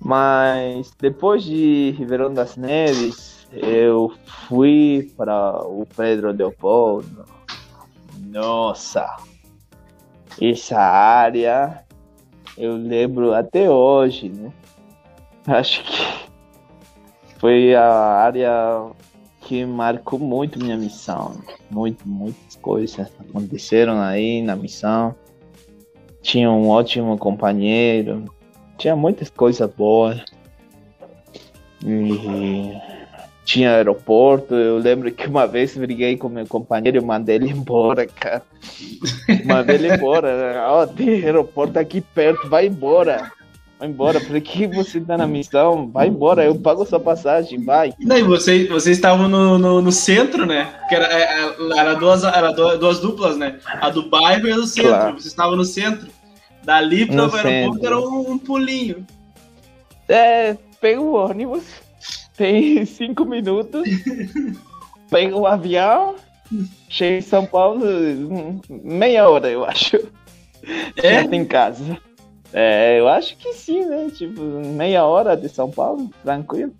Mas depois de Ribeirão das Neves, eu fui para o Pedro Leopoldo. Nossa, essa área eu lembro até hoje, né? Acho que foi a área que marcou muito minha missão. Muito, muitas coisas aconteceram aí na missão. Tinha um ótimo companheiro, tinha muitas coisas boas. E tinha aeroporto. Eu lembro que uma vez briguei com meu companheiro e mandei ele embora, cara. Mandei ele embora. Ó, oh, tem aeroporto aqui perto, vai embora. Vai embora, por que você tá na missão? Vai embora, eu pago sua passagem, vai. E daí, vocês, vocês estavam no, no, no, centro, né? Que era, é, é, era, duas, era duas duplas, né? A do bairro e a do centro. Claro. Vocês estavam no centro. Dali para o aeroporto era um, um pulinho. É, pega o ônibus, tem cinco minutos, pega o avião, chega em São Paulo, meia hora, eu acho. É? Já em casa. É, eu acho que sim, né? Tipo, meia hora de São Paulo, tranquilo.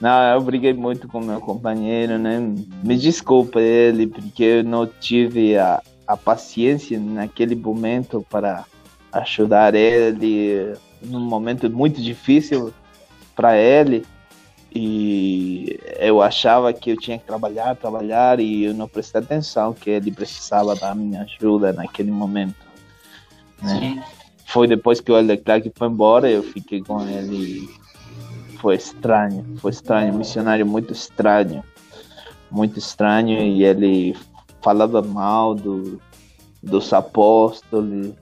Não, eu briguei muito com meu companheiro, né? Me desculpa ele, porque eu não tive a, a paciência naquele momento para ajudar ele num momento muito difícil para ele. E eu achava que eu tinha que trabalhar, trabalhar, e eu não prestei atenção que ele precisava da minha ajuda naquele momento. Né? Foi depois que o Leclerc foi embora, eu fiquei com ele. Foi estranho, foi estranho, missionário muito estranho, muito estranho, e ele falava mal do, dos apóstolos,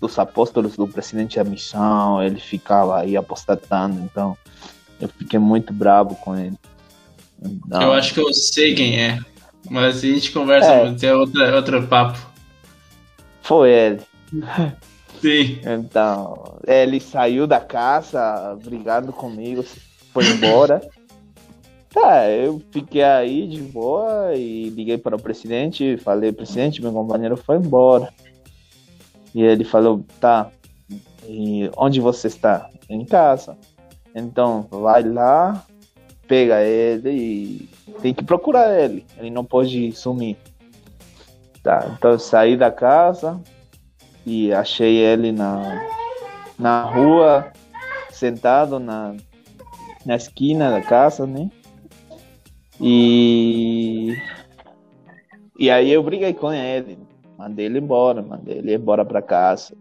dos apóstolos do presidente da missão, ele ficava aí apostatando, então eu fiquei muito bravo com ele. Então, eu acho que eu sei quem é, mas a gente conversa, é, é outro, outro papo. Foi ele. Sim. Então, ele saiu da casa brigando comigo, foi embora. Tá, eu fiquei aí de boa e liguei para o presidente, falei, presidente, meu companheiro foi embora. E ele falou, tá, e onde você está? Em casa. Então, vai lá, pega ele e tem que procurar ele. Ele não pode sumir. Tá, então eu saí da casa, e achei ele na, na rua, sentado na, na esquina da casa, né? E, e aí eu briguei com ele, mandei ele embora, mandei ele embora para casa.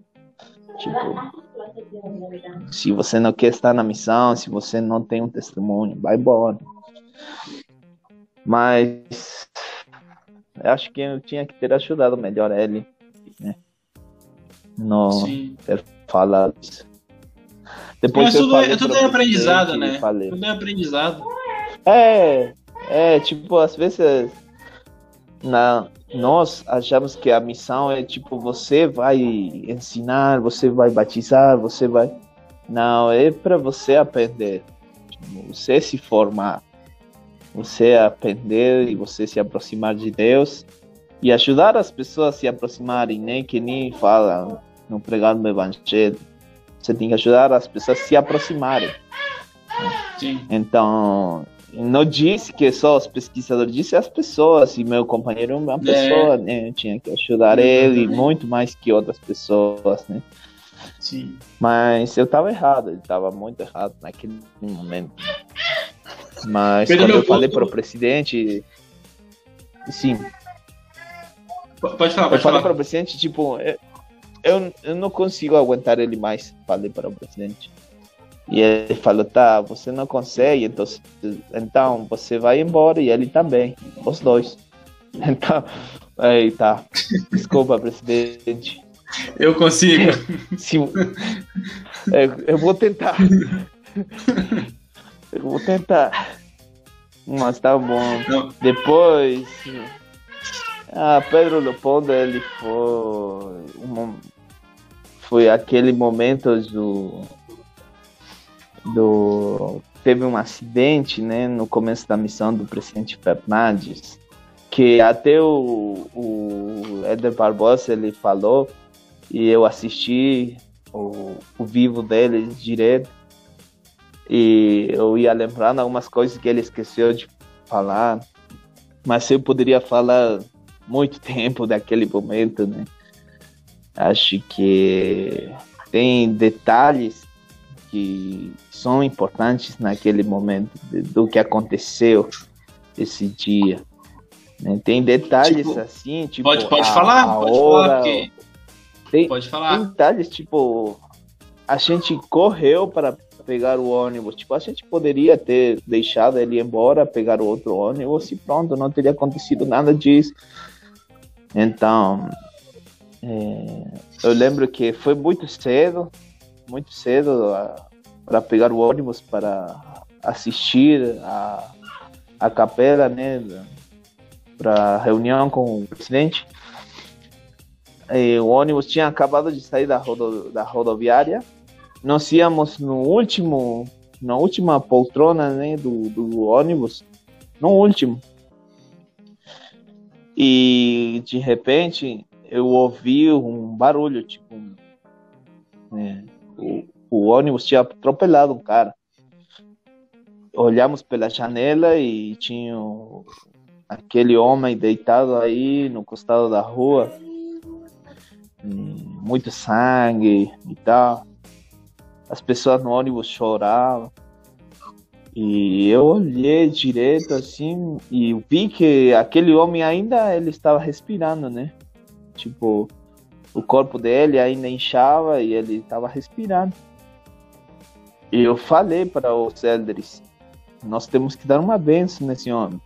Tipo, se você não quer estar na missão, se você não tem um testemunho, vai embora. Mas eu acho que eu tinha que ter ajudado melhor ele, né? no Sim. falar isso. Depois Mas tudo, é, tudo é aprendizado, né? Tudo é aprendizado. É, é, tipo, às vezes na, nós achamos que a missão é tipo, você vai ensinar, você vai batizar, você vai. Não, é para você aprender. Tipo, você se formar. Você aprender e você se aproximar de Deus e ajudar as pessoas a se aproximarem, né? Que nem fala no pregar no evangelho. Você tem que ajudar as pessoas a se aproximarem. Sim. Então, não disse que só os pesquisadores, disse as pessoas. E meu companheiro é uma é. pessoa, né? Eu tinha que ajudar ele muito mais que outras pessoas, né? Sim. Mas eu estava errado, ele estava muito errado naquele momento. Mas quando eu falei para o presidente, sim. Pode falar, pode Eu falei para o presidente, tipo, eu, eu não consigo aguentar ele mais. Falei para o presidente. E ele falou, tá, você não consegue, então, então você vai embora e ele também, os dois. Então, aí tá. Desculpa, presidente. Eu consigo. Se, é, eu vou tentar. Eu vou tentar. Mas tá bom. Não. Depois. Ah, Pedro Leopoldo, ele foi. foi aquele momento do. Do. Teve um acidente, né, no começo da missão do presidente Fernandes, que até o, o Éder Barbosa ele falou, e eu assisti o, o vivo dele direto, e eu ia lembrando algumas coisas que ele esqueceu de falar, mas eu poderia falar muito tempo daquele momento, né? Acho que tem detalhes que são importantes naquele momento do que aconteceu esse dia. Né? Tem detalhes tipo, assim, tipo pode, pode a, falar, a pode hora, falar, porque... tem, pode falar. Tem detalhes tipo a gente correu para pegar o ônibus. Tipo, a gente poderia ter deixado ele embora, pegar o outro ônibus e pronto, não teria acontecido nada disso. Então, é, eu lembro que foi muito cedo, muito cedo para pegar o ônibus para assistir a, a capela, né, para reunião com o presidente. E o ônibus tinha acabado de sair da, rodo, da rodoviária nós íamos no último, na última poltrona né, do, do ônibus, no último. E de repente eu ouvi um barulho, tipo, né, o, o ônibus tinha atropelado um cara. Olhamos pela janela e tinha aquele homem deitado aí no costado da rua, muito sangue e tal as pessoas no ônibus choravam. E eu olhei direito assim e vi que aquele homem ainda ele estava respirando, né? Tipo, o corpo dele ainda inchava e ele estava respirando. E eu falei para os elders, nós temos que dar uma benção nesse homem.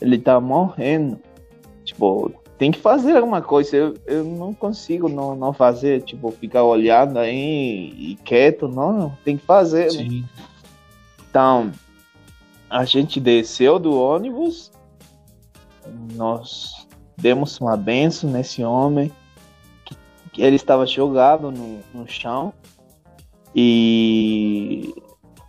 Ele está morrendo. Tipo, tem que fazer alguma coisa. Eu, eu não consigo não, não fazer, tipo, ficar olhando aí e quieto, não, tem que fazer. Sim. Então, a gente desceu do ônibus, nós demos uma benção nesse homem, ele estava jogado no, no chão e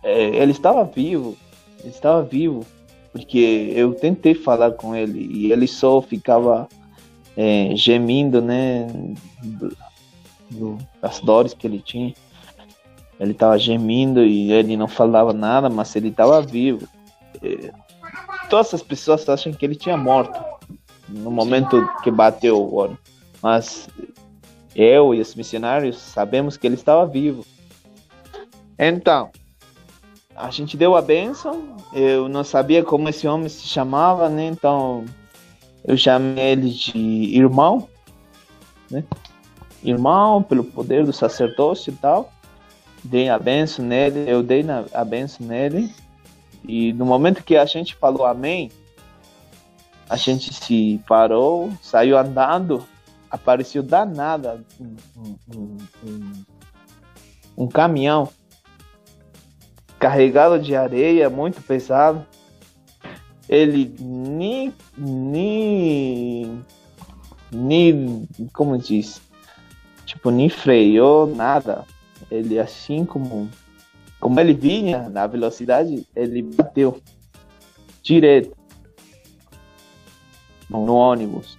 é, ele estava vivo, ele estava vivo, porque eu tentei falar com ele e ele só ficava é, gemindo, né, do, das dores que ele tinha. Ele estava gemindo e ele não falava nada, mas ele estava vivo. É, todas as pessoas acham que ele tinha morto no momento que bateu o ônibus, mas eu e os missionários sabemos que ele estava vivo. Então, a gente deu a bênção. Eu não sabia como esse homem se chamava, né? Então eu chamei ele de irmão, né? Irmão, pelo poder do sacerdócio e tal. Dei a benção nele, eu dei a benção nele. E no momento que a gente falou amém, a gente se parou, saiu andando, apareceu danada um, um, um, um caminhão carregado de areia, muito pesado. Ele nem nem nem como diz? Tipo nem freou nada. Ele assim como como ele vinha na velocidade ele bateu direto no ônibus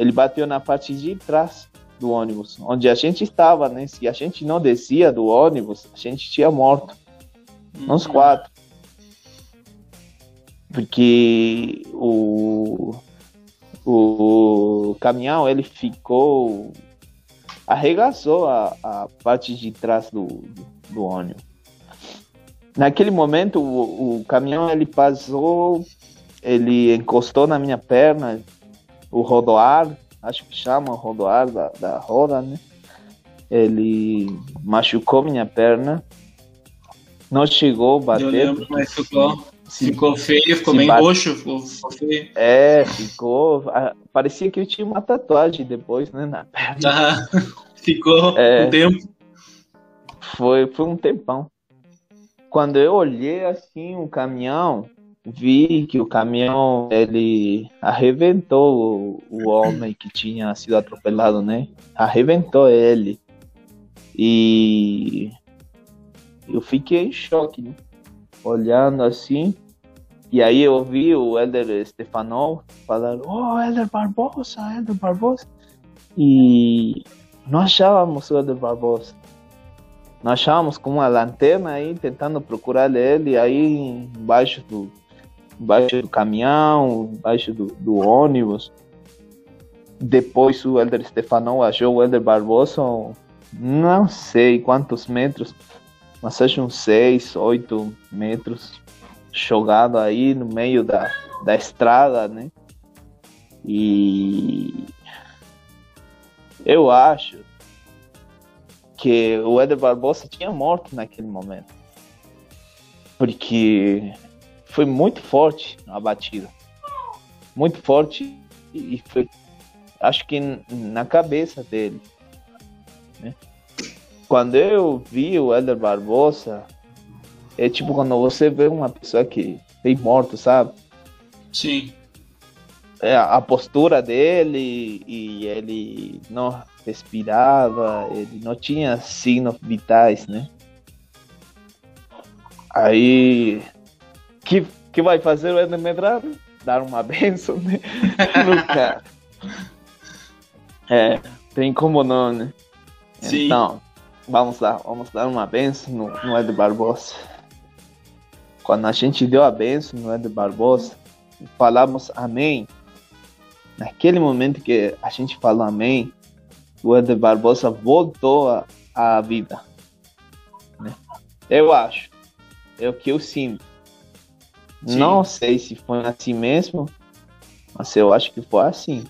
ele bateu na parte de trás do ônibus onde a gente estava né se a gente não descia do ônibus a gente tinha morto uhum. uns quatro porque o, o caminhão ele ficou arregaçou a, a parte de trás do, do, do ônibus. naquele momento o, o caminhão ele passou, ele encostou na minha perna, o rodoar, acho que chama o rodoar da, da roda, né? Ele machucou minha perna. Não chegou a bater. Eu lembro, mas ficou, ficou feio, ficou bem bate... roxo, ficou, ficou feio. É, ficou. Parecia que eu tinha uma tatuagem depois, né? Na perna. Ah, ficou é, um tempo. Foi, foi um tempão. Quando eu olhei assim o caminhão, vi que o caminhão ele arrebentou o, o homem que tinha sido atropelado, né? Arrebentou ele. E eu fiquei em choque, né? Olhando assim. E aí eu vi o Elder Stefanol falando, oh, Elder Barbosa, Elder Barbosa. E nós achávamos o Elder Barbosa. Nós achávamos com uma lanterna aí, tentando procurar ele aí embaixo do, embaixo do caminhão, embaixo do, do ônibus. Depois o Elder Stefanão achou o Elder Barbosa, não sei quantos metros, mas acho uns 6, 8 metros, jogado aí no meio da, da estrada, né? E eu acho que o Eder Barbosa tinha morto naquele momento. Porque foi muito forte a batida. Muito forte e foi, acho que na cabeça dele. Né? Quando eu vi o Eder Barbosa, é tipo quando você vê uma pessoa que tem morto, sabe? Sim. É, a postura dele e ele não respirava, ele não tinha signos vitais, né? Aí que, que vai fazer o Ender Medrado? Dar uma benção né? no cara. É, tem como não, né? Sim. Então, vamos lá, vamos dar uma benção no, no Barbosa. Quando a gente deu a benção no Eder Barbosa, falamos amém. Naquele momento que a gente falou amém, o Eder Barbosa voltou à vida. Né? Eu acho. É o que eu sinto. Não sei se foi assim mesmo, mas eu acho que foi assim.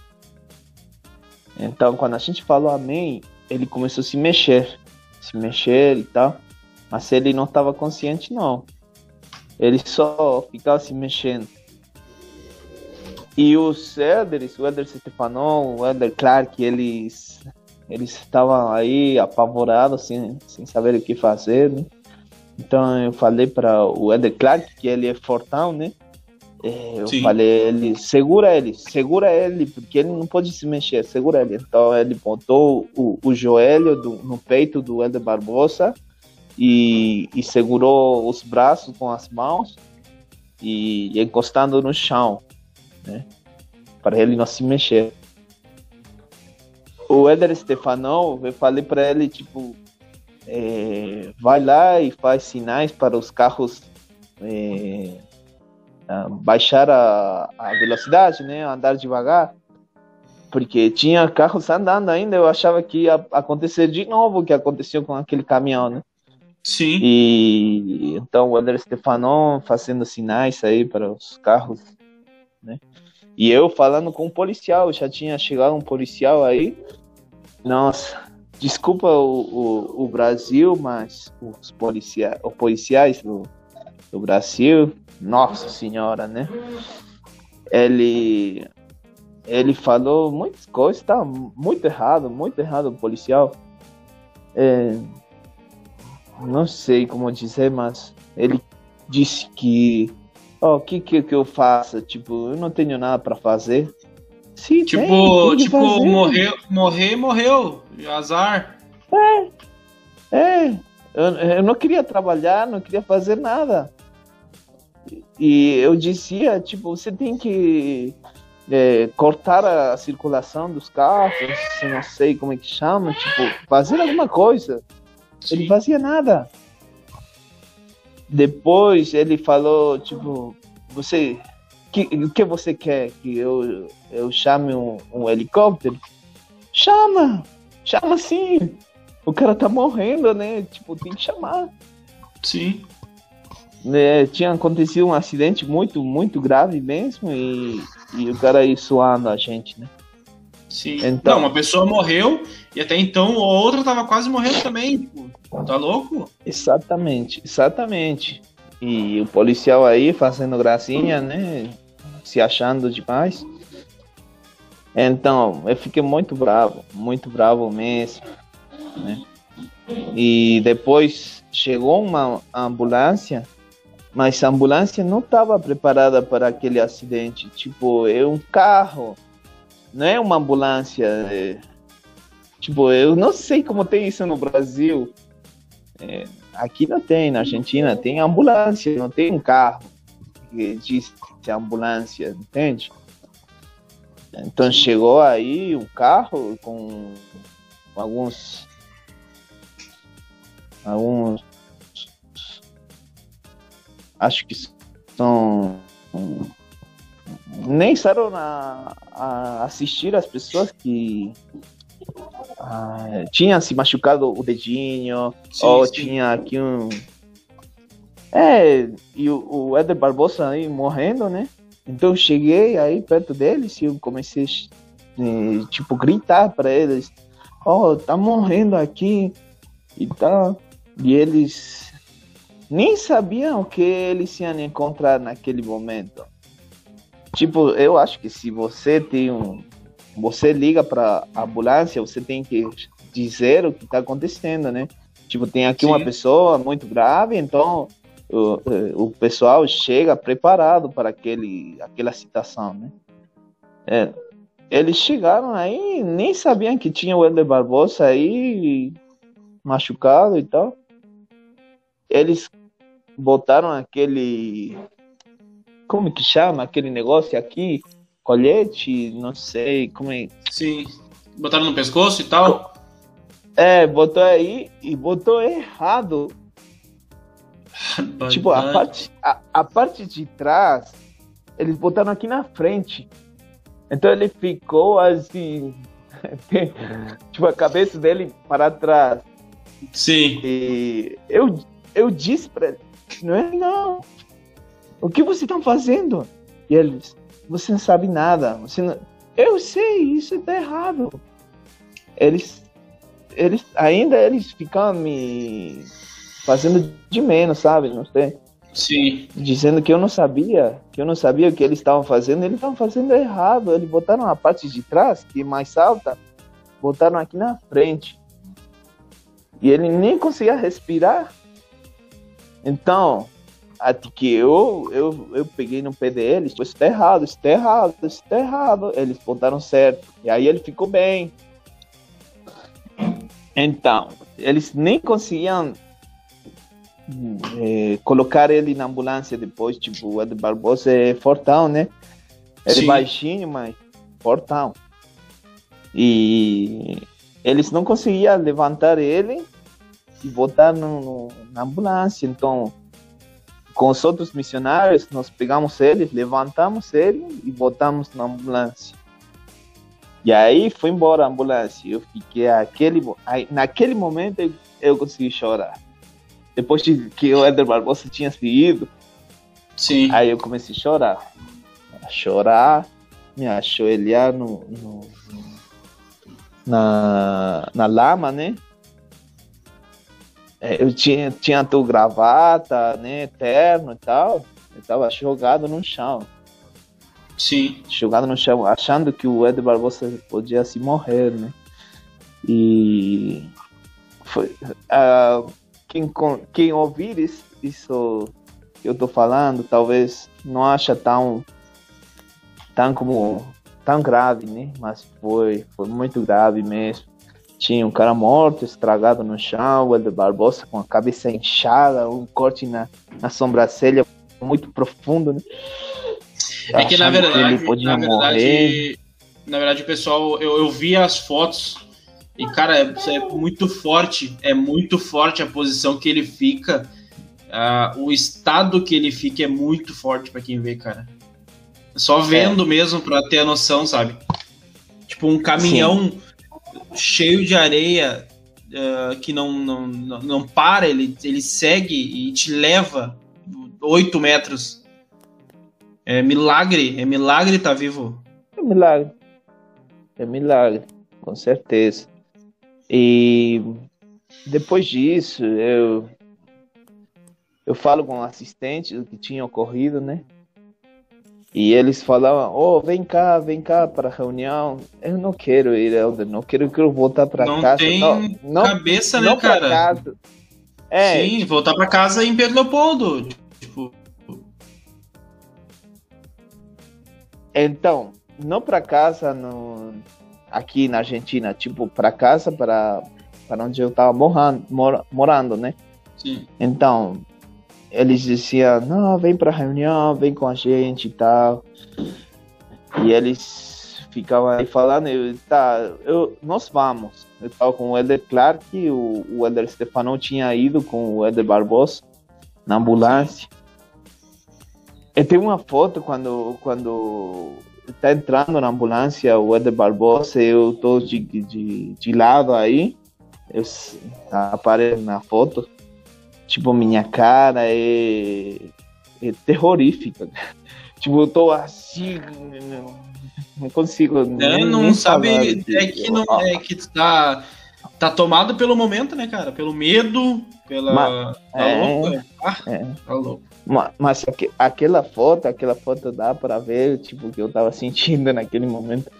Então, quando a gente falou amém, ele começou a se mexer, se mexer e tal, mas ele não estava consciente não. Ele só ficava se mexendo. E os Elders, o Elder Stefanon, o Elder Clark, eles eles estavam aí apavorados, sem, sem saber o que fazer, né? Então eu falei para o Eder Clark, que ele é fortão, né? É, eu Sim. falei, ele segura ele, segura ele, porque ele não pode se mexer, segura ele. Então ele botou o, o joelho do, no peito do Eder Barbosa e, e segurou os braços com as mãos e, e encostando no chão, né? Para ele não se mexer. O Eder Stefanão, eu falei para ele, tipo, é, vai lá e faz sinais para os carros é, baixar a, a, velocidade, né, andar devagar, porque tinha carros andando ainda, eu achava que ia acontecer de novo o que aconteceu com aquele caminhão, né? Sim. E então o André Stefanon fazendo sinais aí para os carros, né? E eu falando com um policial, já tinha chegado um policial aí. Nossa, desculpa o, o, o, Brasil, mas os, policia os policiais do, do Brasil, nossa senhora, né? Ele, ele falou muitas coisas, tá muito errado, muito errado o policial. É, não sei como dizer, mas ele disse que ó, oh, o que, que que eu faça? Tipo, eu não tenho nada para fazer. Sim, tipo, tem, tipo, morreu, morrer, morreu. Azar. É. É. Eu, eu não queria trabalhar, não queria fazer nada. E eu dizia, tipo, você tem que é, cortar a circulação dos carros, não sei como é que chama, tipo, fazer alguma coisa. Sim. Ele fazia nada. Depois ele falou, tipo, você que, o que você quer? Que eu, eu chame um, um helicóptero? Chama! Chama sim! O cara tá morrendo, né? Tipo, tem que chamar. Sim. né, tinha acontecido um acidente muito, muito grave mesmo e, e o cara aí suando a gente, né? Sim. Então, Não, uma pessoa morreu e até então outra tava quase morrendo também. Tipo, tá louco? Exatamente, exatamente. E o policial aí fazendo gracinha, né? Se achando demais. Então, eu fiquei muito bravo, muito bravo mesmo, né? E depois chegou uma ambulância, mas a ambulância não estava preparada para aquele acidente. Tipo, é um carro não é uma ambulância. É, tipo, eu não sei como tem isso no Brasil. É, aqui não tem, na Argentina tem ambulância, não tem um carro que é ambulância, entende? Então chegou aí o carro com alguns alguns acho que são nem saíram a, a assistir as pessoas que ah, tinham se machucado o dedinho, sim, ou sim. tinha aqui um. É, e o, o Éder Barbosa aí morrendo, né? Então eu cheguei aí perto deles e eu comecei eh, tipo gritar para eles: Ó, oh, tá morrendo aqui e tal. E eles nem sabiam o que eles iam encontrar naquele momento. Tipo, eu acho que se você tem um. Você liga para ambulância, você tem que dizer o que está acontecendo, né? Tipo, tem aqui Sim. uma pessoa muito grave, então o, o pessoal chega preparado para aquele, aquela situação, né? É, eles chegaram aí, nem sabiam que tinha o Eder Barbosa aí machucado e tal. Eles botaram aquele como que chama aquele negócio aqui? Colhete, não sei, como é. Sim. Botaram no pescoço e tal? É, botou aí e botou errado. Tipo, a parte, a, a parte de trás, eles botaram aqui na frente. Então ele ficou assim. tipo, a cabeça dele para trás. Sim. E eu, eu disse pra ele, não é não. O que você está fazendo? E eles, você não sabe nada. Você não... Eu sei, isso está errado. Eles, eles, ainda eles ficam me fazendo de menos, sabe? Não sei. Sim. Dizendo que eu não sabia, que eu não sabia o que eles estavam fazendo. Eles estavam fazendo errado. Eles botaram a parte de trás, que é mais alta, botaram aqui na frente. E ele nem conseguia respirar. Então, até que eu, eu, eu peguei no pé deles, isso tá errado, isso tá errado, isso tá errado. Eles botaram certo. E aí ele ficou bem. Então, eles nem conseguiam é, colocar ele na ambulância depois, tipo, o Ed Barbosa é fortão, né? Ele é baixinho, mas fortão. E eles não conseguiam levantar ele e botar no, no, na ambulância. Então, com os outros missionários, nós pegamos eles, levantamos ele e botamos na ambulância. E aí foi embora a ambulância. Eu fiquei aquele, naquele momento eu consegui chorar. Depois de que o Éder Barbosa tinha saído, Sim. aí eu comecei a chorar. A chorar, me ajoelhar no, no, na, na lama, né? É, eu tinha, tinha tua gravata, né, terno e tal, eu tava jogado no chão. Sim. Jogado no chão, achando que o Ed Barbosa podia se morrer, né? E foi, uh, quem, quem ouvir isso, isso que eu tô falando, talvez não acha tão tão como tão grave, né? Mas foi, foi muito grave mesmo. Tinha um cara morto, estragado no chão, o Eder Barbosa com a cabeça inchada, um corte na, na sobrancelha muito profundo, né? É que na verdade, que ele podia na verdade, na verdade, pessoal, eu, eu vi as fotos e, cara, é, é, muito forte, é muito forte a posição que ele fica. Uh, o estado que ele fica é muito forte para quem vê, cara. Só vendo é. mesmo para ter a noção, sabe? Tipo, um caminhão Sim cheio de areia uh, que não, não, não, não, para, ele, ele segue e te leva 8 metros. É milagre, é milagre tá vivo. É milagre. É milagre, com certeza. E depois disso, eu eu falo com o assistente do que tinha ocorrido, né? E eles falavam, oh, vem cá, vem cá para a reunião. Eu não quero ir, Helder, não quero, quero voltar para casa. Tem não tem cabeça, né, cara? Casa. É, Sim, voltar para casa em Pedro Leopoldo. Tipo... Então, não para casa no, aqui na Argentina, tipo, para casa para para onde eu estava morando, mor, morando, né? Sim. Então, eles diziam, não, vem pra reunião, vem com a gente e tal. E eles ficavam aí falando, eu, tá, eu, nós vamos. Eu estava com o Eder Clark, o, o Eder Stefano tinha ido com o Eder Barbosa na ambulância. E tem uma foto quando, quando tá entrando na ambulância o Eder Barbosa, eu tô de, de, de lado aí, eu apareço na foto tipo, minha cara é, é terrorífica. tipo, eu tô assim, não consigo. É, nem, não nem sabe, é que não é que tá tá tomado pelo momento, né, cara? Pelo medo, pela mas, tá é, louco, ah, é. tá louco. Mas, aquela foto, aquela foto dá para ver, tipo, o que eu tava sentindo naquele momento.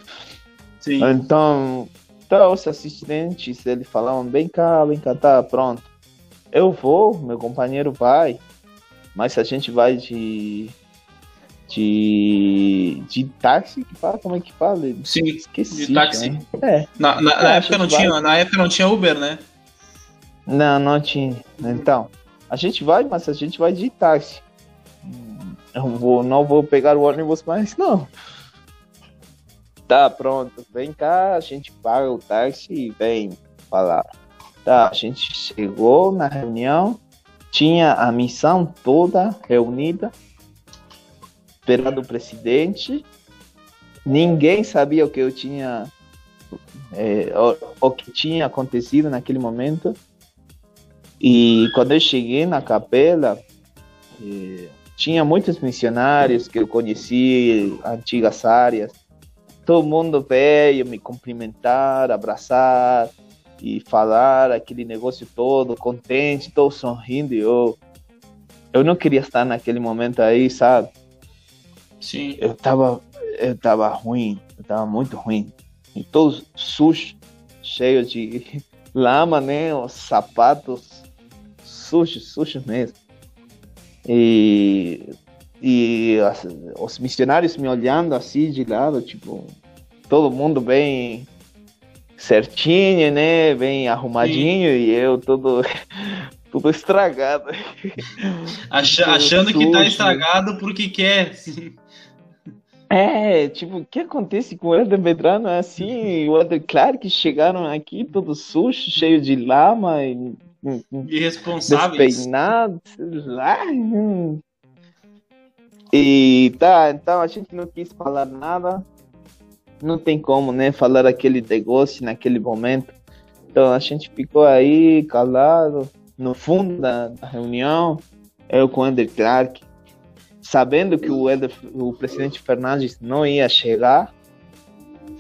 Sim. Então, então os assistentes, eles falavam, vem cá, vem cá, tá, pronto eu vou, meu companheiro vai, mas a gente vai de. De, de táxi que fala, como é que fala? Sim, Esqueci, de táxi. Né? É. Na, na, na época não tinha, na época não tinha Uber, né? Não, não tinha. Então, a gente vai, mas a gente vai de táxi. Eu vou, não vou pegar o ônibus mais, não. Tá, pronto. Vem cá, a gente paga o táxi e vem falar. Tá, a gente chegou na reunião, tinha a missão toda reunida, esperando o presidente. Ninguém sabia o que eu tinha, é, o, o que tinha acontecido naquele momento. E quando eu cheguei na capela, é, tinha muitos missionários que eu conheci, antigas áreas. Todo mundo veio me cumprimentar, abraçar e falar aquele negócio todo, contente, todo sorrindo. Eu, eu não queria estar naquele momento aí, sabe? Sim. Eu tava, eu tava ruim, eu tava muito ruim. E todo sujo, cheio de lama, né? Os sapatos sujos, sujos mesmo. E, e as, os missionários me olhando assim de lado, tipo, todo mundo bem certinho, né? Bem arrumadinho Sim. e eu todo, tudo estragado. Ach, achando que tá estragado porque quer. É, tipo, o que acontece com o Elder Medrano é assim, o Elder Clark chegaram aqui todo sujo, cheio de lama e irresponsáveis. Despeinados, lá. E tá, então a gente não quis falar nada não tem como, né, falar aquele negócio naquele momento. Então a gente ficou aí calado no fundo da, da reunião, eu com o Ender Clark, sabendo que o, Eder, o presidente Fernandes não ia chegar,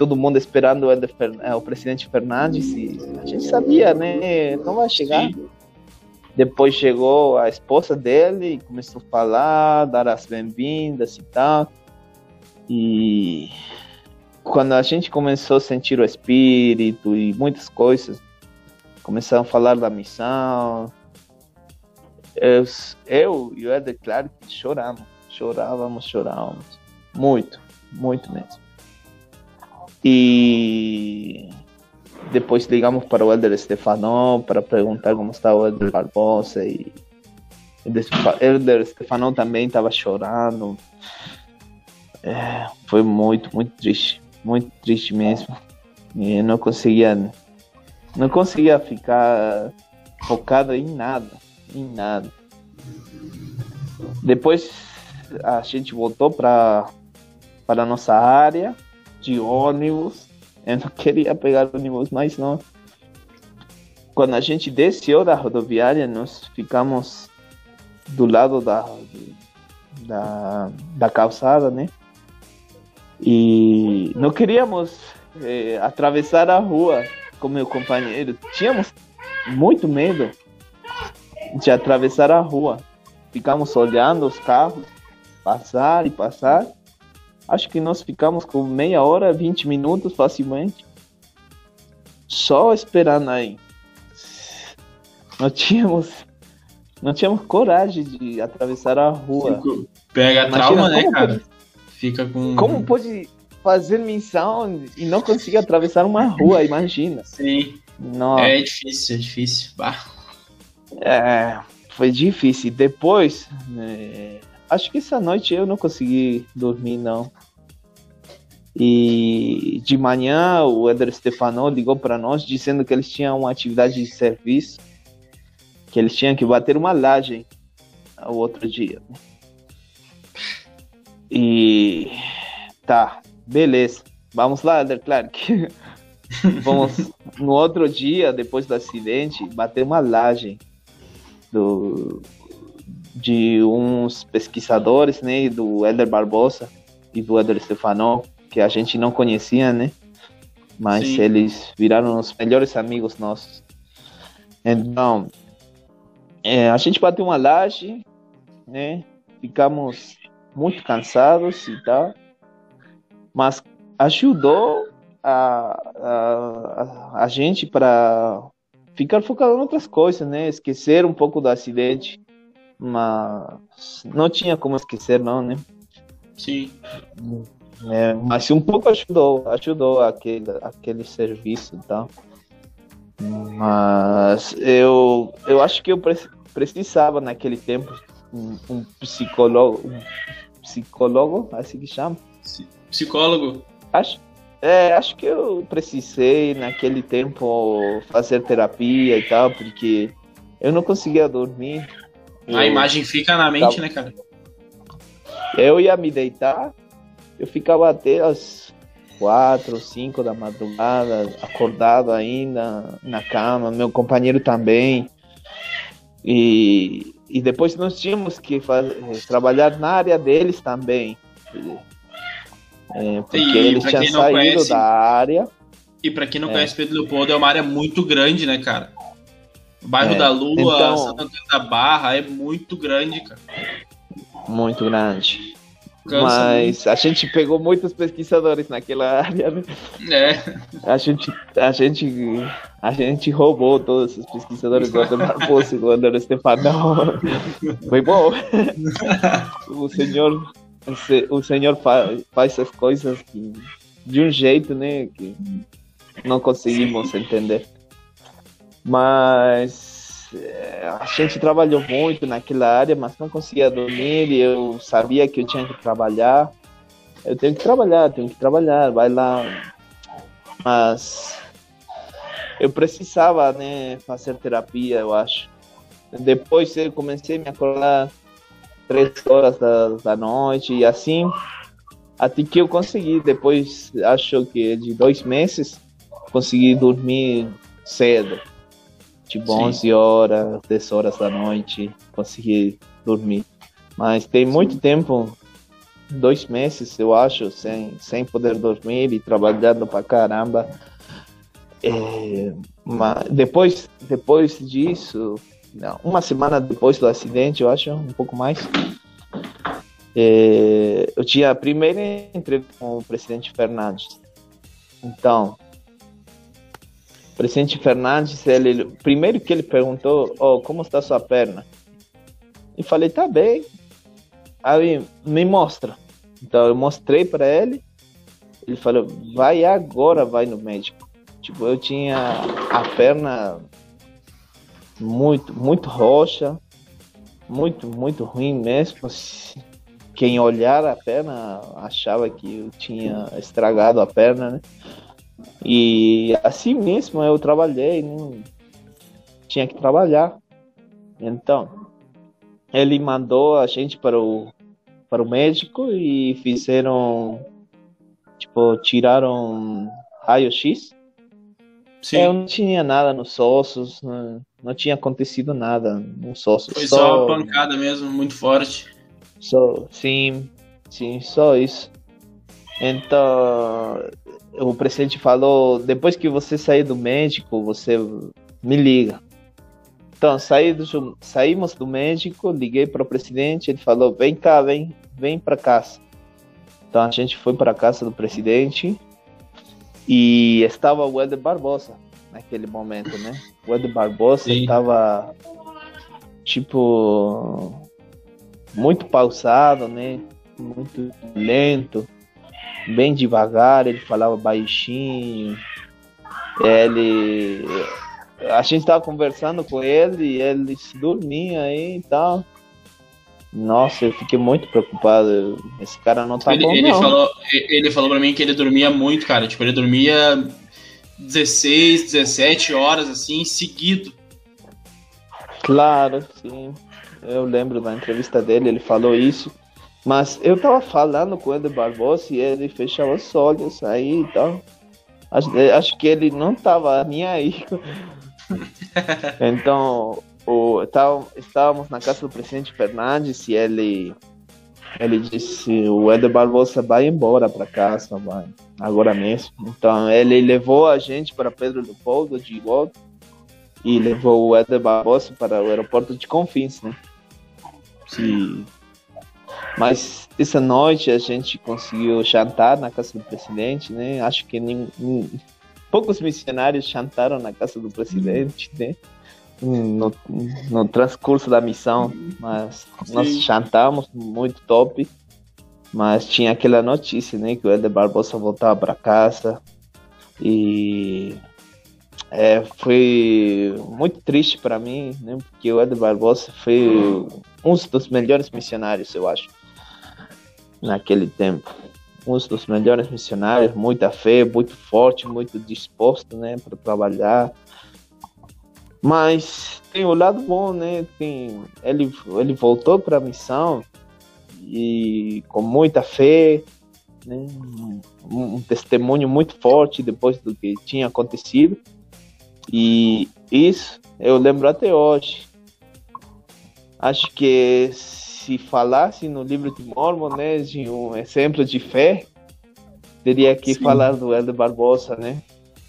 todo mundo esperando o, Eder, é, o presidente Fernandes e a gente sabia, né, não vai chegar. Sim. Depois chegou a esposa dele e começou a falar, dar as bem-vindas e tal. E quando a gente começou a sentir o espírito e muitas coisas, começaram a falar da missão, eu, eu e o Eder Clark choramos, chorávamos, chorávamos, muito, muito mesmo. E depois ligamos para o Eder Stefano para perguntar como está o Eder Barbosa o Eder Stefano também estava chorando. É, foi muito, muito triste muito triste mesmo. E eu não conseguia, não conseguia ficar focado em nada, em nada. Depois a gente voltou para para nossa área de ônibus. Eu não queria pegar ônibus mais não. Quando a gente desceu da rodoviária, nós ficamos do lado da, da, da calçada, né? E não queríamos é, atravessar a rua com meu companheiro. Tínhamos muito medo de atravessar a rua. Ficamos olhando os carros passar e passar. Acho que nós ficamos com meia hora, 20 minutos facilmente. Só esperando aí. Nós tínhamos não tínhamos coragem de atravessar a rua. Pega Imagina, trauma, né, cara? Pode, Fica com. Como pode fazer missão e não conseguir atravessar uma rua? Imagina. Sim. Nossa. É difícil, é difícil. Bah. É, foi difícil. Depois, é, acho que essa noite eu não consegui dormir, não. E de manhã o Eder Stefano ligou para nós dizendo que eles tinham uma atividade de serviço que eles tinham que bater uma laje o outro dia. E tá, beleza. Vamos lá, Elder Clark. Vamos no outro dia, depois do acidente, bater uma laje do, de uns pesquisadores, né, do Elder Barbosa e do Elder Stefano, que a gente não conhecia, né? Mas Sim. eles viraram os melhores amigos nossos. Então, é, a gente bateu uma laje, né? Ficamos muito cansados e tal, mas ajudou a, a, a gente para ficar focado em outras coisas, né? Esquecer um pouco do acidente, mas não tinha como esquecer, não, né? Sim. É, mas um pouco ajudou, ajudou aquele, aquele serviço e tal. Mas eu, eu acho que eu precisava naquele tempo um, um psicólogo, um psicólogo, assim que chama? Psicólogo? Acho, é, acho que eu precisei naquele tempo fazer terapia e tal, porque eu não conseguia dormir. A eu, imagem fica na mente, tava, né, cara? Eu ia me deitar, eu ficava até as quatro, cinco da madrugada, acordado ainda na cama, meu companheiro também. E, e depois nós tínhamos que fazer, trabalhar na área deles também. É, porque e eles tinham saído conhece, da área. E para quem não é. conhece Pedro Leopoldo, é uma área muito grande, né, cara? O bairro é, da Lua, então, Santo Antônio da Barra é muito grande, cara. Muito grande. Cansa Mas muito. a gente pegou muitos pesquisadores naquela área, né? É. A gente, a gente, a gente roubou todos os pesquisadores do André Barbosa e do André Stefano. Foi bom. o senhor, o senhor faz, as coisas que, de um jeito, né, que não conseguimos entender. Mas a gente trabalhou muito naquela área, mas não conseguia dormir. Eu sabia que eu tinha que trabalhar. Eu tenho que trabalhar, tenho que trabalhar, vai lá. Mas eu precisava, né, fazer terapia, eu acho. Depois eu comecei a me acordar três horas da, da noite e assim, até que eu consegui. Depois, acho que de dois meses, consegui dormir cedo tipo Sim. 11 horas, 10 horas da noite, consegui dormir. Mas tem muito tempo, dois meses, eu acho, sem, sem poder dormir e trabalhando pra caramba. É, mas depois, depois disso, não, uma semana depois do acidente, eu acho, um pouco mais, é, eu tinha a primeira entrevista com o presidente Fernandes. Então, presidente Fernandes, ele, primeiro que ele perguntou, oh, como está sua perna? E falei, tá bem. Aí me mostra. Então eu mostrei para ele. Ele falou, vai agora, vai no médico. Tipo, eu tinha a perna muito, muito roxa, muito, muito ruim mesmo. Quem olhar a perna achava que eu tinha estragado a perna, né? E assim mesmo eu trabalhei, né? tinha que trabalhar. Então, ele mandou a gente para o, para o médico e fizeram, tipo, tiraram raio-x. Eu não tinha nada nos ossos, né? não tinha acontecido nada. Não só, Foi só, só pancada mesmo, muito forte. Só, sim, sim, só isso. Então, o presidente falou: depois que você sair do médico, você me liga. Então, saí do, saímos do médico, liguei para o presidente, ele falou: vem cá, vem, vem para casa. Então a gente foi para a casa do presidente e estava o Eder Barbosa naquele momento, né? O Eder Barbosa estava tipo muito pausado, né? Muito lento, bem devagar, ele falava baixinho. Ele a gente estava conversando com ele e ele dormia aí e tal. Nossa, eu fiquei muito preocupado. Esse cara não tá ele, bom, ele não. Falou, ele falou pra mim que ele dormia muito, cara. Tipo, ele dormia 16, 17 horas, assim, seguido. Claro, sim. Eu lembro da entrevista dele, ele falou isso. Mas eu tava falando com ele Barbosa e ele fechava os olhos aí e tal. Acho, acho que ele não tava nem aí. então, o, tá, estávamos na casa do presidente Fernandes e ele, ele disse: o Eder Barbosa vai embora para casa, vai, agora mesmo. Então, ele levou a gente para Pedro Leopoldo de volta e levou o Eder Barbosa para o aeroporto de Confins, né? Sim. Mas essa noite a gente conseguiu jantar na casa do presidente, né? Acho que nem, nem, poucos missionários jantaram na casa do presidente, né? no, no transcurso da missão, mas Sim. nós jantamos muito top. Mas tinha aquela notícia, né, que o Eder Barbosa voltava para casa e é, foi muito triste para mim, né, porque o Eder Barbosa foi um dos melhores missionários, eu acho, naquele tempo. Um dos melhores missionários, muita fé, muito forte, muito disposto, né, para trabalhar mas tem o lado bom, né? Tem, ele, ele voltou para a missão e com muita fé, né? um, um testemunho muito forte depois do que tinha acontecido. E isso eu lembro até hoje. Acho que se falasse no livro de Mormon, né, de um exemplo de fé, teria que Sim. falar do Helder Barbosa, né?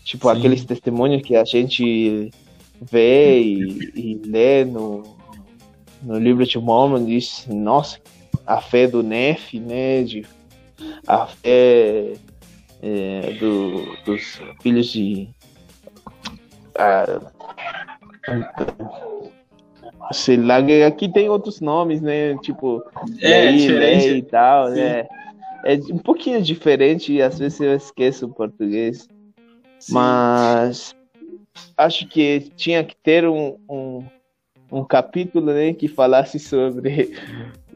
Tipo, Sim. aqueles testemunhos que a gente vê e, e lê no, no livro de Mormon, diz, nossa, a fé do Nef, né, de, a fé é, do, dos filhos de sei lá, aqui tem outros nomes, né, tipo é, lei, lei e tal, né, é um pouquinho diferente e às vezes eu esqueço o português, Sim. mas acho que tinha que ter um, um, um capítulo né, que falasse sobre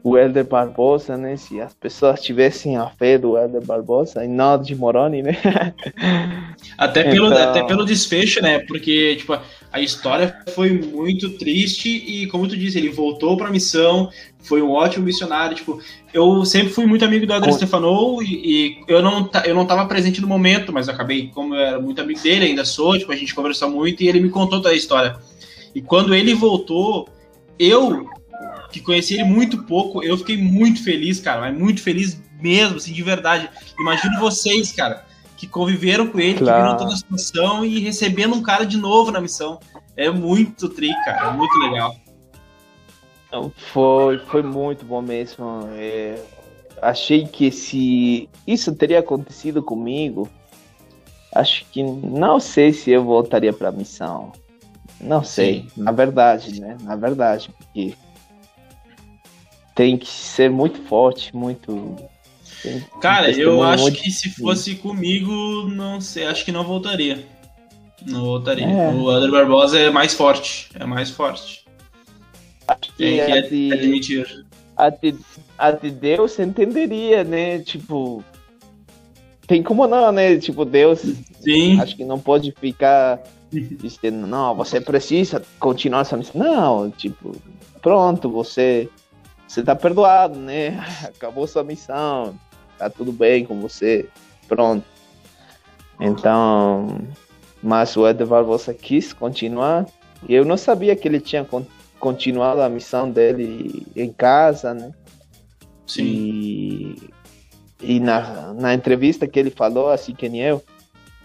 o Helder Barbosa, né? Se as pessoas tivessem a fé do Helder Barbosa e não de Moroni, né? Até pelo, então... até pelo desfecho, né? Porque, tipo, a história foi muito triste e, como tu disse, ele voltou para a missão, foi um ótimo missionário. Tipo, eu sempre fui muito amigo do André Com... Stefano e, e, eu não eu não estava presente no momento, mas acabei, como eu era muito amigo dele, ainda sou, tipo, a gente conversou muito e ele me contou toda a história. E quando ele voltou, eu que conheci ele muito pouco, eu fiquei muito feliz, cara, mas muito feliz mesmo, assim, de verdade. Imagino vocês, cara, que conviveram com ele, claro. que viram toda a situação e recebendo um cara de novo na missão. É muito tri, cara, é muito legal. Foi, foi muito bom mesmo. É, achei que se isso teria acontecido comigo, acho que não sei se eu voltaria para a missão. Não sei, Sim. na verdade, né? Na verdade, porque tem que ser muito forte, muito Cara, eu acho que se fosse comigo, não sei, acho que não voltaria. Não voltaria. É. O André Barbosa é mais forte. É mais forte. Tem que de, admitir. A de, a de Deus entenderia, né? Tipo. Tem como não, né? Tipo, Deus. Sim. Acho que não pode ficar dizendo, não, você precisa continuar essa missão. Não, tipo, pronto, você. Você tá perdoado, né? Acabou sua missão tá tudo bem com você, pronto. Então, mas o Eder Barbosa quis continuar eu não sabia que ele tinha con- continuado a missão dele em casa, né? Sim. E, e na, na entrevista que ele falou, assim que nem eu,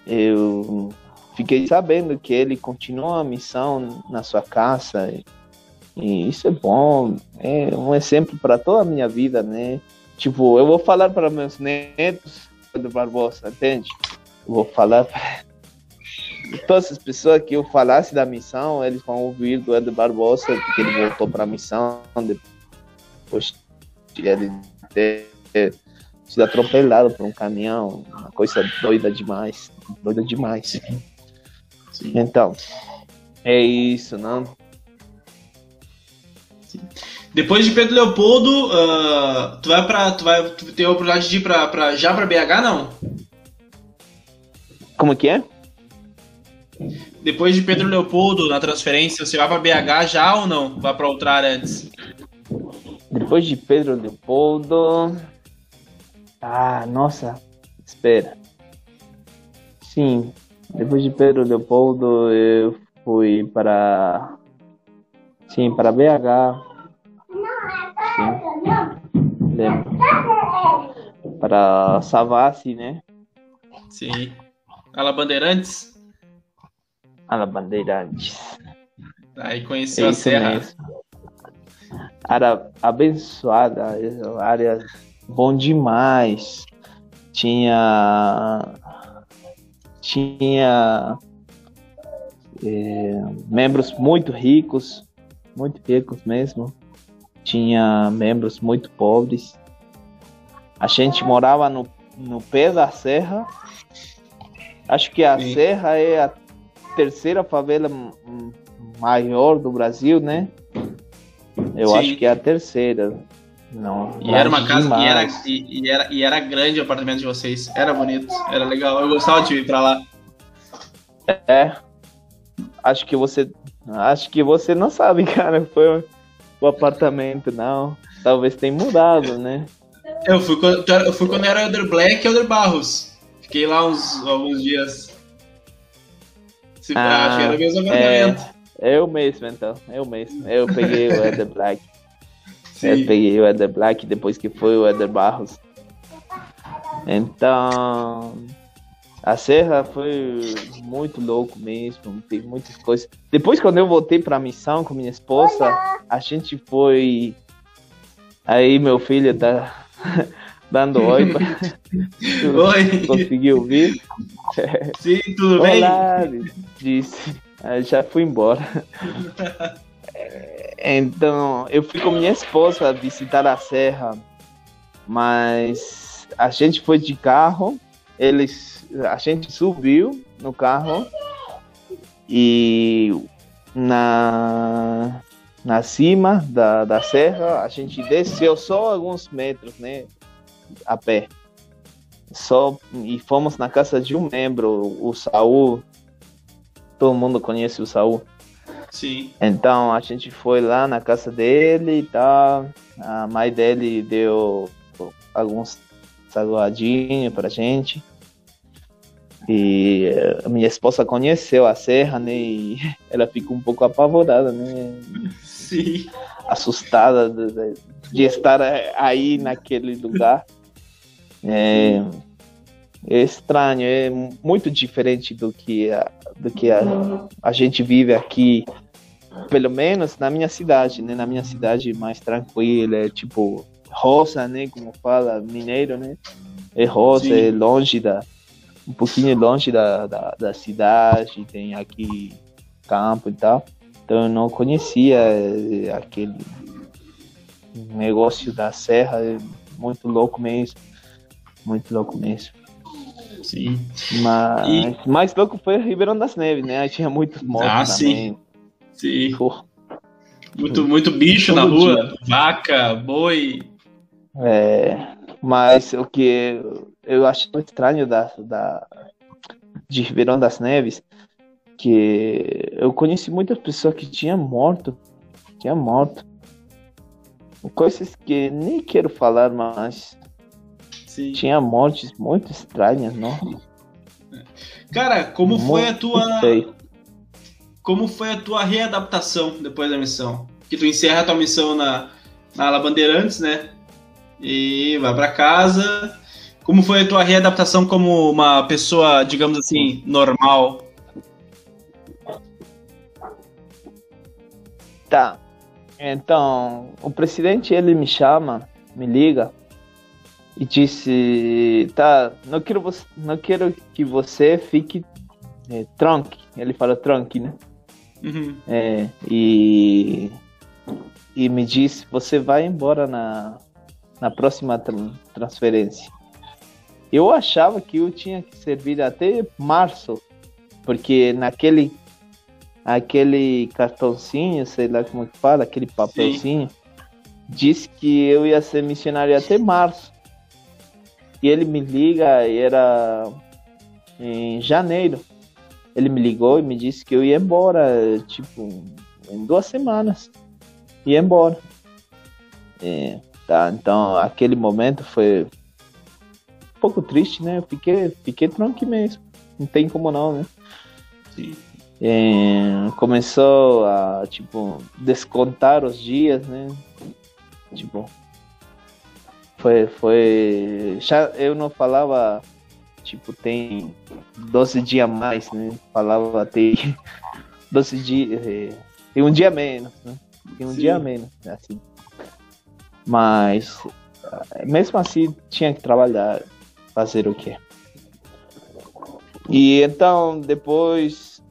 eu fiquei sabendo que ele continuou a missão na sua casa. E, e isso é bom, é um exemplo para toda a minha vida, né? Tipo, eu vou falar para meus netos do Barbosa, entende? Eu vou falar para todas as pessoas que eu falasse da missão, eles vão ouvir do Eder Barbosa, porque ele voltou para a missão depois de ele ter sido atropelado por um caminhão, uma coisa doida demais, doida demais. Então, é isso, não? Depois de Pedro Leopoldo, ah, tu vai para tu vai tu tem a oportunidade de ir pra, pra- já para BH não? Como que é? Depois de Pedro Leopoldo na transferência, você vai para BH já ou não? Vai para outra área antes? Depois de Pedro Leopoldo. Ah, nossa, espera. Sim, depois de Pedro Leopoldo eu fui para. Sim, para BH. Sim. Lembro. Para Savassi, né? Sim. Ala Bandeirantes? A Bandeirantes. Aí conheceu a Isso Serra. mesmo. Área abençoada, área bom demais. Tinha. Tinha. eh, membros muito ricos, muito ricos mesmo. Tinha membros muito pobres. A gente morava no, no pé da serra. Acho que a Sim. serra é a terceira favela maior do Brasil, né? Eu Sim. acho que é a terceira. Não. E era uma casa e era, e, e era, e era grande o apartamento de vocês. Era bonito, era legal. Eu gostava de ir pra lá. É. Acho que você. Acho que você não sabe, cara. Foi o apartamento, não. Talvez tenha mudado, né? Eu fui quando, eu fui quando era Elder Black e Elder Barros. Fiquei lá uns alguns dias. Se Ah, acho que era o mesmo é. apartamento. Eu mesmo, então. Eu mesmo. Eu peguei o Eder Black. Eu Sim. peguei o Eder Black depois que foi o Eder Barros. Então, a Serra foi muito louco mesmo, tem muitas coisas. Depois, quando eu voltei pra missão com minha esposa, a gente foi. Aí, meu filho tá dando oi. pra- Oi. Conseguiu ouvir? Sim, tudo bem? Olá, disse. Aí já fui embora. Então, eu fui com minha esposa visitar a serra, mas a gente foi de carro, eles, a gente subiu no carro e na na cima da, da serra a gente desceu só alguns metros, né, a pé. Só e fomos na casa de um membro, o Saul. Todo mundo conhece o Saul. Sim. Então a gente foi lá na casa dele e tal. A mãe dele deu alguns salgadinhos pra gente. E eh, a minha esposa conheceu a serra, né? E ela ficou um pouco apavorada, né? Sim. assustada de, de- estar aí naquele lugar. É, é estranho, é muito diferente do que a, do que a, a gente vive aqui, pelo menos na minha cidade, né? Na minha cidade mais tranquila, é tipo roça, né? Como fala mineiro, né? É roça, Sim. é longe da um pouquinho longe da, da, da cidade, tem aqui campo e tal. Então eu não conhecia eh, aquele negócio da serra, é muito louco mesmo. Muito louco mesmo. Sim. Mas E- mais louco foi Ribeirão das Neves, né? Aí tinha muitos mortos Ah, sim. também. Sim. Pô, Muito, muito bicho na Todo rua. Vaca, boi. É, mas o que eu acho estranho da, da, de Ribeirão das Neves, que eu conheci muitas pessoas que tinham morto, tinham morto. Coisas que nem quero falar, mas Sim. tinha mortes muito estranhas, não? Cara, como foi a Muito tua. feio. como foi a tua readaptação depois da missão? Que tu encerra a tua missão na, na Ala Bandeirantes, né? E vai para casa. Como foi a tua readaptação como uma pessoa, digamos assim, normal? Tá. Então, o presidente ele me chama, me liga e disse: "Tá, não quero você, não quero que você fique é, trunk". Ele fala trunk, né? Uhum. É, e e me disse: "Você vai embora na na próxima tra- transferência". Eu achava que eu tinha que servir até março, porque naquele aquele cartãozinho, sei lá como que fala, aquele papelzinho, disse que eu ia ser missionário até março. E ele me liga, e era em janeiro. Ele me ligou e me disse que eu ia embora, tipo, em duas semanas. Ia embora. É, tá, então aquele momento foi pouco triste, né? Eu fiquei, fiquei tranquilo mesmo. Não tem como não, né? Sim. É, começou a tipo descontar os dias, né? Tipo, foi foi já eu não falava tipo tem 12 dias a mais, né? Falava tem 12 dias, é, tem um dia menos, né? Tem um Sim. dia menos, assim. Mas mesmo assim tinha que trabalhar, fazer o quê? E então depois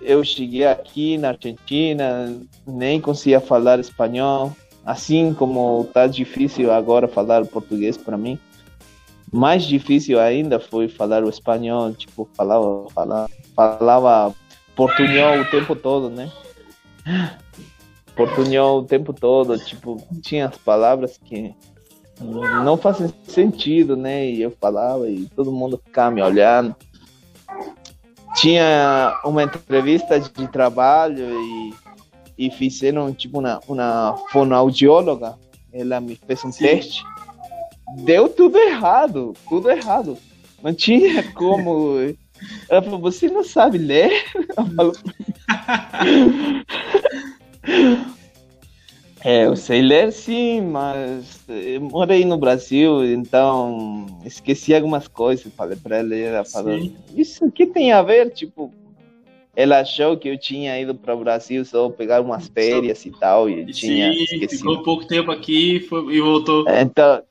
eu cheguei aqui na Argentina, nem conseguia falar espanhol, assim como tá difícil agora falar português para mim. Mais difícil ainda foi falar o espanhol, tipo, falava, falava, falava portunhol o tempo todo, né? Portunhol o tempo todo, tipo, tinha as palavras que não fazem sentido, né? E eu falava e todo mundo ficava me olhando tinha uma entrevista de trabalho e, e fizeram tipo uma, uma fonoaudióloga. Ela me fez um Sim. teste. Deu tudo errado, tudo errado. Não tinha como. Ela falou, você não sabe ler? Ela falou, É, eu sei ler sim, mas eu morei no Brasil, então esqueci algumas coisas. Falei pra ela, e ela falou, Sim. isso que tem a ver? Tipo, ela achou que eu tinha ido para o Brasil só pegar umas férias e tal, e eu tinha Sim, esquecido. ficou pouco tempo aqui foi- e voltou. Então,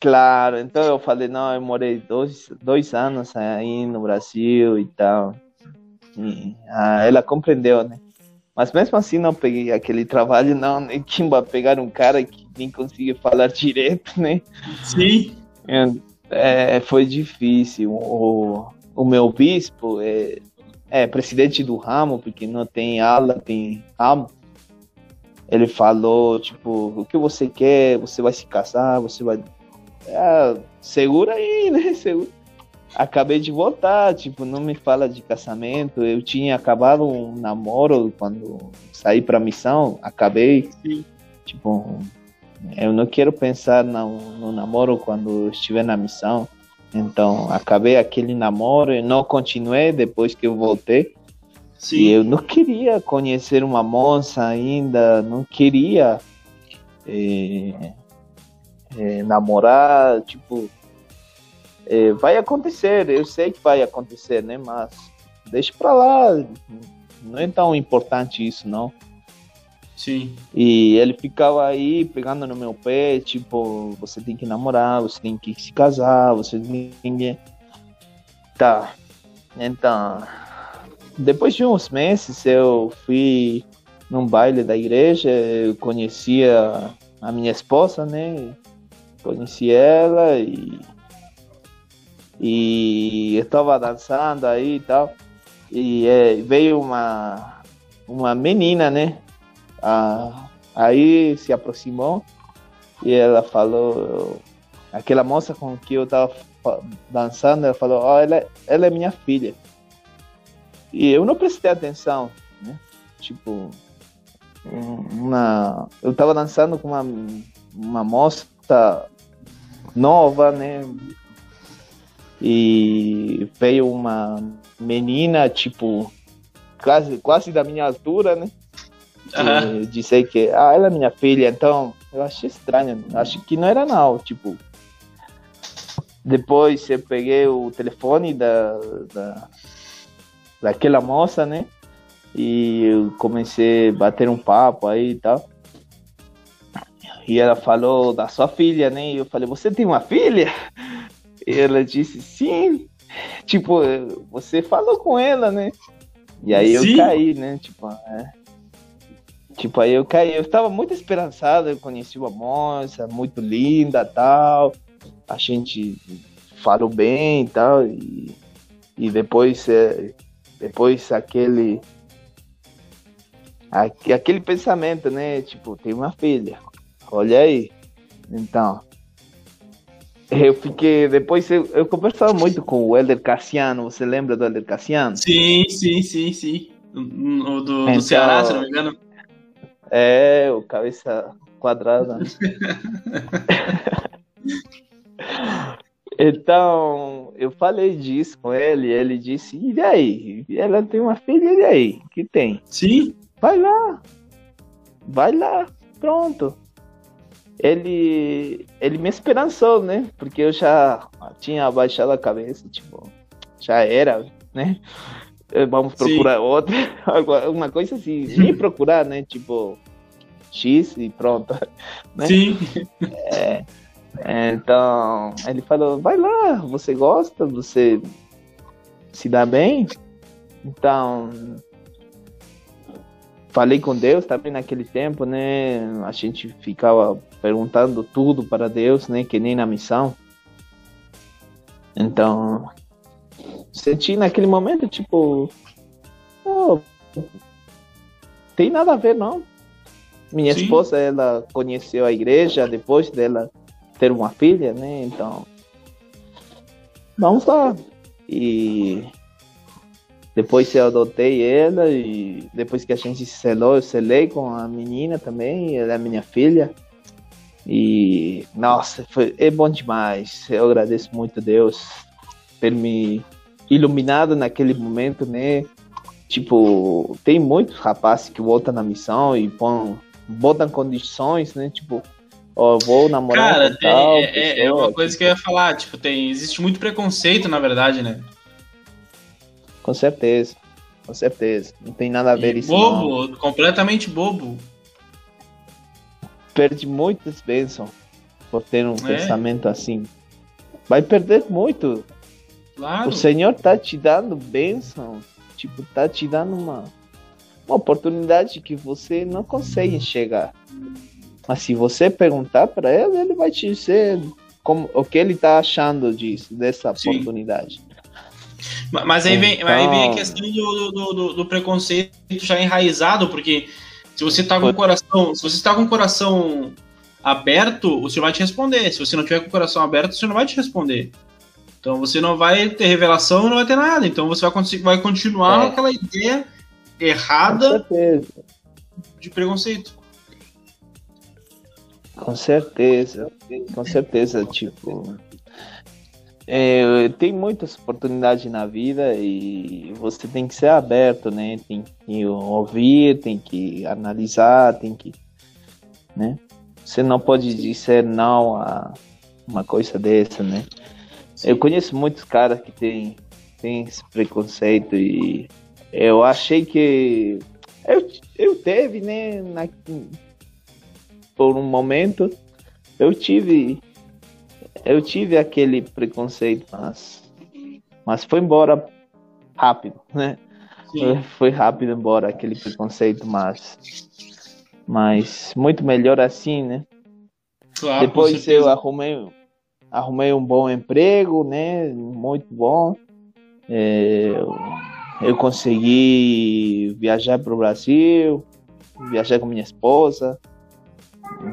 claro, então eu falei, não, eu morei dois, dois anos aí no Brasil e tal. E, ah, ela compreendeu, né? Mas mesmo assim não peguei aquele trabalho, não, né? Quem vai pegar um cara que nem conseguia falar direito, né? Sim, É, foi difícil. O, o meu bispo é, é presidente do ramo, porque não tem ala, tem ramo. Ele falou, tipo, o que você quer? Você vai se casar? Você vai. Ah, segura aí, né? Segura. Acabei de voltar, tipo, não me fala de casamento. Eu tinha acabado um namoro quando saí pra missão. Acabei, sim. tipo, eu não quero pensar no, no namoro quando estiver na missão. Então, acabei aquele namoro e não continuei depois que eu voltei. Sim. E eu não queria conhecer uma moça ainda, não queria eh, eh, namorar, tipo, eh, vai acontecer, eu sei que vai acontecer, né? Mas deixa pra lá, não é tão importante isso, não. Sim. E ele ficava aí pegando no meu pé, tipo, você tem que namorar, você tem que se casar, você tem que. Tá. Então, depois de uns meses eu fui num baile da igreja, eu conhecia a minha esposa, né? Conheci ela e. E eu estava dançando aí e tal. E eh, veio uma, uma menina, né? Ah, aí se aproximou e ela falou, aquela moça com que eu tava fa- dançando, ela falou, ó, ela, ela é minha filha. E eu não prestei atenção, né? Tipo, um- uma, eu tava dançando com uma, uma moça nova, né? E veio uma menina, tipo, quase, quase da minha altura, né? Uhum. Dizer que ah, ela é minha filha, então eu achei estranho. Acho que não era não, tipo. Depois eu peguei o telefone da, da daquela moça, né? E eu comecei a bater um papo aí e tal. E ela falou da sua filha, né? E eu falei, você tem uma filha? E ela disse, sim. Tipo, você falou com ela, né? E aí sim. eu caí, né? Tipo, é. Tipo, aí eu caí. Eu estava muito esperançado. Eu conheci uma moça muito linda tal. A gente falou bem e tal. E, e depois, é, depois aquele aquele pensamento, né? Tipo, tem uma filha. Olha aí. Então, eu fiquei. Depois eu, eu conversava muito com o Helder Cassiano. Você lembra do Helder Cassiano? Sim, sim, sim, sim. O do, então, do Ceará, se não me engano. É, o cabeça quadrada. então, eu falei disso com ele. Ele disse: E aí? Ela tem uma filha, e aí? Que tem? Sim. Vai lá. Vai lá. Pronto ele ele me esperançou, né? Porque eu já tinha abaixado a cabeça, tipo, já era, né? Eh, vamos procurar Sim. outra, uma coisa assim, nem procurar, né? Tipo, X e pronto. Né? Sim. É, então, ele falou, vai lá, você gosta, você se dá bem, então falei com Deus também naquele tempo, né? A gente ficava perguntando tudo para Deus, né? Que nem na missão. Então, senti naquele momento, tipo, oh, tem nada a ver, não. Minha Sim. esposa, ela conheceu a igreja depois dela ter uma filha, né? Então, vamos lá. E depois eu adotei ela e depois que a gente se selou, eu selei com a menina também, ela é minha filha. E nossa, foi, é bom demais. Eu agradeço muito a Deus ter me iluminado naquele momento, né? Tipo, tem muitos rapazes que voltam na missão e põem, botam condições, né? Tipo, ó, vou namorar Cara, com tal, é, pessoa, é, uma coisa tipo... que eu ia falar, tipo, tem, existe muito preconceito, na verdade, né? Com certeza, com certeza. Não tem nada a ver e isso. Bobo, não. completamente bobo perde muitas bênçãos por ter um é. pensamento assim. Vai perder muito. Claro. O Senhor tá te dando bênção, tipo, tá te dando uma, uma oportunidade que você não consegue enxergar. Mas se você perguntar para ele, ele vai te dizer como, o que ele tá achando disso, dessa Sim. oportunidade. Mas aí vem, então... aí vem a então questão do, do, do, do preconceito já enraizado, porque se você está com o coração, se você está com o coração aberto, o senhor vai te responder. Se você não tiver com o coração aberto, o senhor não vai te responder. Então você não vai ter revelação não vai ter nada. Então você vai, vai continuar é. aquela ideia errada de preconceito. Com certeza, com certeza, tipo, é, tem muitas oportunidades na vida e você tem que ser aberto, né? Tem que ouvir, tem que analisar, tem que, né? Você não pode dizer não a uma coisa dessa, né? Sim. Eu conheço muitos caras que têm tem esse preconceito e eu achei que eu, eu teve, né? Na, por um momento eu tive eu tive aquele preconceito, mas, mas foi embora rápido, né? Sim. Foi rápido embora aquele preconceito, mas, mas muito melhor assim, né? Claro, Depois eu arrumei, arrumei um bom emprego, né? Muito bom. É, eu consegui viajar para o Brasil, viajar com minha esposa,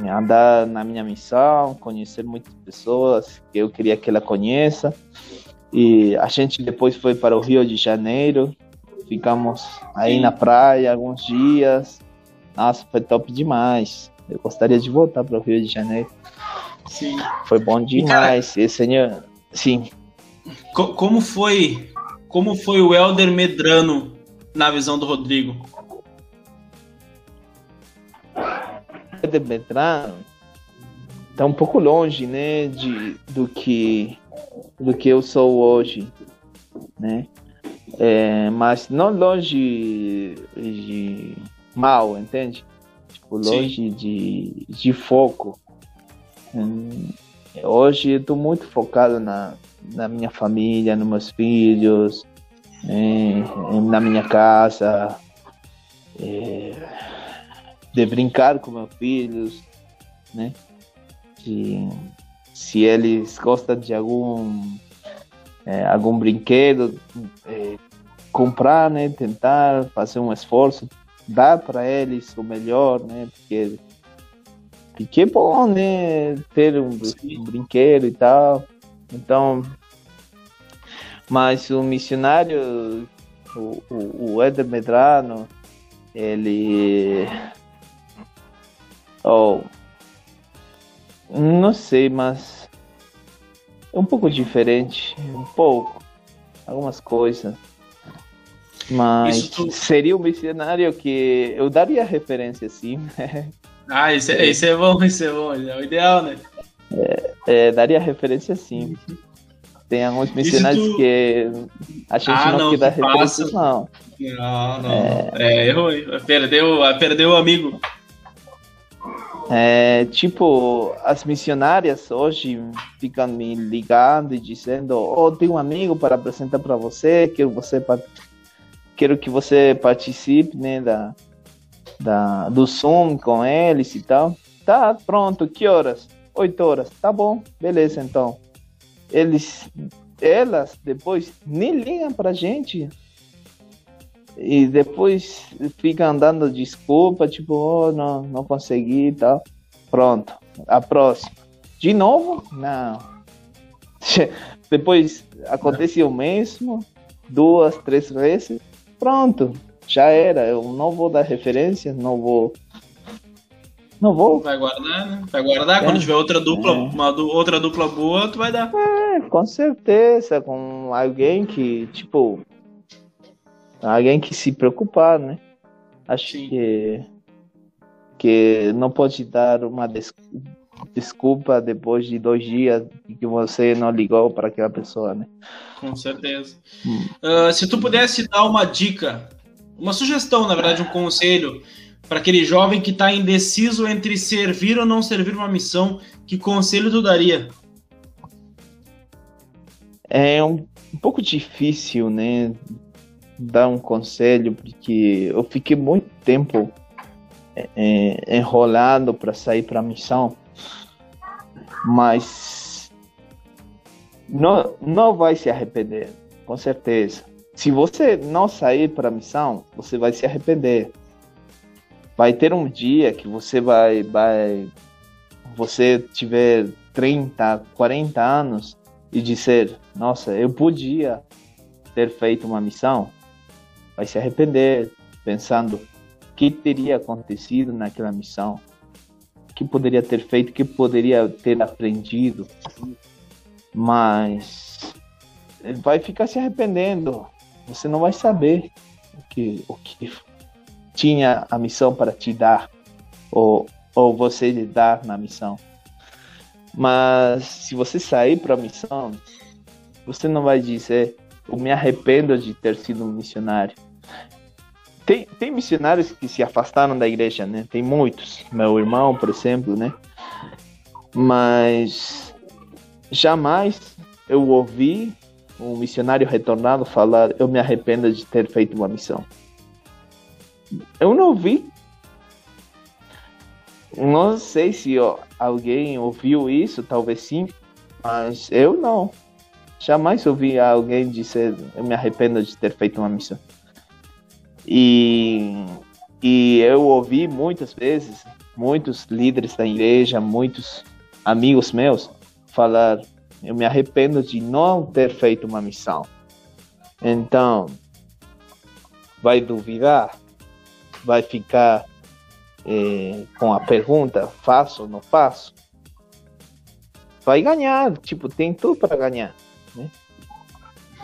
andar na minha missão, conhecer muitas pessoas que eu queria que ela conheça. E a gente depois foi para o Rio de Janeiro, ficamos aí na praia alguns dias. Nossa, foi top demais. Eu gostaria de voltar para o Rio de Janeiro. Sim. Foi bom demais. E, senhor, sim. Como foi? Como foi o Elder Medrano na visão do Rodrigo? De Beltrano está um pouco longe, né, de, do que do que eu sou hoje, né? É, mas não longe de mal, entende? Tipo, longe de, de foco. Hum, hoje eu estou muito focado na, na minha família, nos meus filhos, né, na minha casa, é, de brincar com meus filhos, né? De, se eles gostam de algum é, algum brinquedo, é, comprar, né? Tentar fazer um esforço, dar para eles o melhor, né? Porque porque é bom, né? Ter um, um brinquedo e tal. Então, mas o missionário, o, o, o Éder Medrano, ele. Oh, não sei, mas é um pouco diferente, um pouco, algumas coisas. Mas tu... seria um missionário que eu daria referência sim. ah, isso é, isso é bom, isso é bom, é o ideal, né? É, é, daria referência sim. Tem alguns missionários tu... que a gente ah, não, não dá referência, não. Não, não. É, é errou, perdeu, perdeu o amigo. É, tipo, as missionárias hoje ficam me ligando e dizendo: Oh, tenho um amigo para apresentar para você, quero, você, quero que você participe né, da, da, do Zoom com eles e tal. Tá, pronto, que horas? Oito horas. Tá bom, beleza então. Eles, elas depois nem ligam pra gente e depois fica andando desculpa, tipo, oh, não, não consegui e tal. Pronto, a próxima. De novo? Não. depois acontece o mesmo, duas, três vezes. Pronto, já era. Eu não vou dar referência, não vou. Não vou. Vai guardar, né? Vai guardar. É, Quando tiver outra dupla, é. uma outra dupla boa, tu vai dar. É, com certeza. Com alguém que, tipo, alguém que se preocupar, né? Acho Sim. que que não pode dar uma des desculpa depois de dois dias que você não ligou para aquela pessoa, né? Com certeza. Hum. Uh, se tu pudesse dar uma dica, uma sugestão, na verdade, um conselho para aquele jovem que está indeciso entre servir ou não servir uma missão, que conselho tu daria? É um, um pouco difícil, né? Dar um conselho, porque eu fiquei muito tempo é, é enrolado para sair para a missão, mas não, não vai se arrepender, com certeza. Se você não sair para a missão, você vai se arrepender. Vai ter um dia que você vai, vai você tiver 30, 40 anos e dizer, nossa, eu podia ter feito uma missão, vai se arrepender, pensando o que teria acontecido naquela missão, o que poderia ter feito, o que poderia ter aprendido, mas vai ficar se arrependendo. Você não vai saber o que, o que tinha a missão para te dar, ou, ou você lhe dar na missão. Mas se você sair para a missão, você não vai dizer eu me arrependo de ter sido um missionário. Tem, tem missionários que se afastaram da igreja, né? Tem muitos. Meu irmão, por exemplo, né? Mas jamais eu ouvi um missionário retornado falar: Eu me arrependo de ter feito uma missão. Eu não ouvi. Não sei se ó, alguém ouviu isso, talvez sim, mas eu não. Jamais ouvi alguém dizer: Eu me arrependo de ter feito uma missão. E, e eu ouvi muitas vezes muitos líderes da igreja, muitos amigos meus falar: eu me arrependo de não ter feito uma missão. Então, vai duvidar, vai ficar eh, com a pergunta: faço ou não faço? Vai ganhar, tipo, tem tudo para ganhar. Né?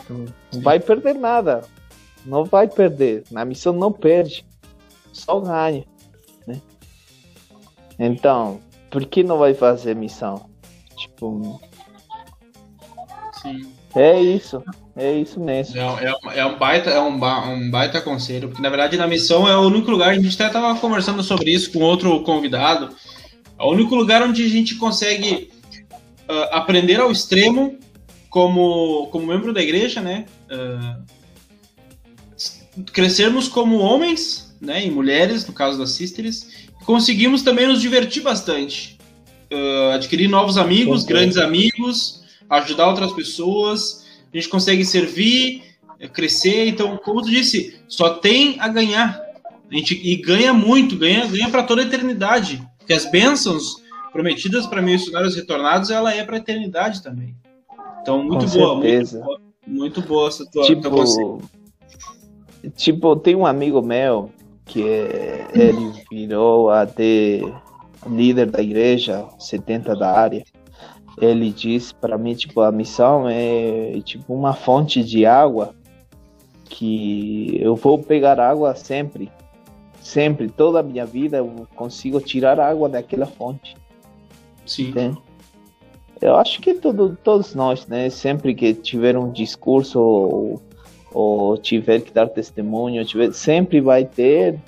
Não vai perder nada não vai perder. Na missão não perde, só ganha. Né? Então, por que não vai fazer missão? Tipo. Sim. É isso. É isso mesmo. É, é, é um, baita, é um, um baita conselho, porque na verdade na missão é o único lugar, a gente até estava conversando sobre isso com outro convidado, é o único lugar onde a gente consegue uh, aprender ao extremo como, como membro da igreja, né? Uh, crescermos como homens, né? E mulheres, no caso das sisters, conseguimos também nos divertir bastante. Uh, adquirir novos amigos, grandes amigos, ajudar outras pessoas, a gente consegue servir, é, crescer. Então, como tu disse, só tem a ganhar. A gente, e ganha muito, ganha, ganha para toda a eternidade. Porque as bênçãos prometidas para missionários retornados, ela é para a eternidade também. Então, muito Com boa, certeza. muito boa, muito boa essa tua, tipo, tua Tipo, tem um amigo meu que ele virou até líder da igreja, 70 da área. Ele disse para mim tipo a missão é tipo uma fonte de água que eu vou pegar água sempre. Sempre toda a minha vida eu consigo tirar água daquela fonte. Sim. Entende? eu acho que todo, todos nós né sempre que tiver um discurso ou, tiver que dar testemunho tiver, sempre vai ter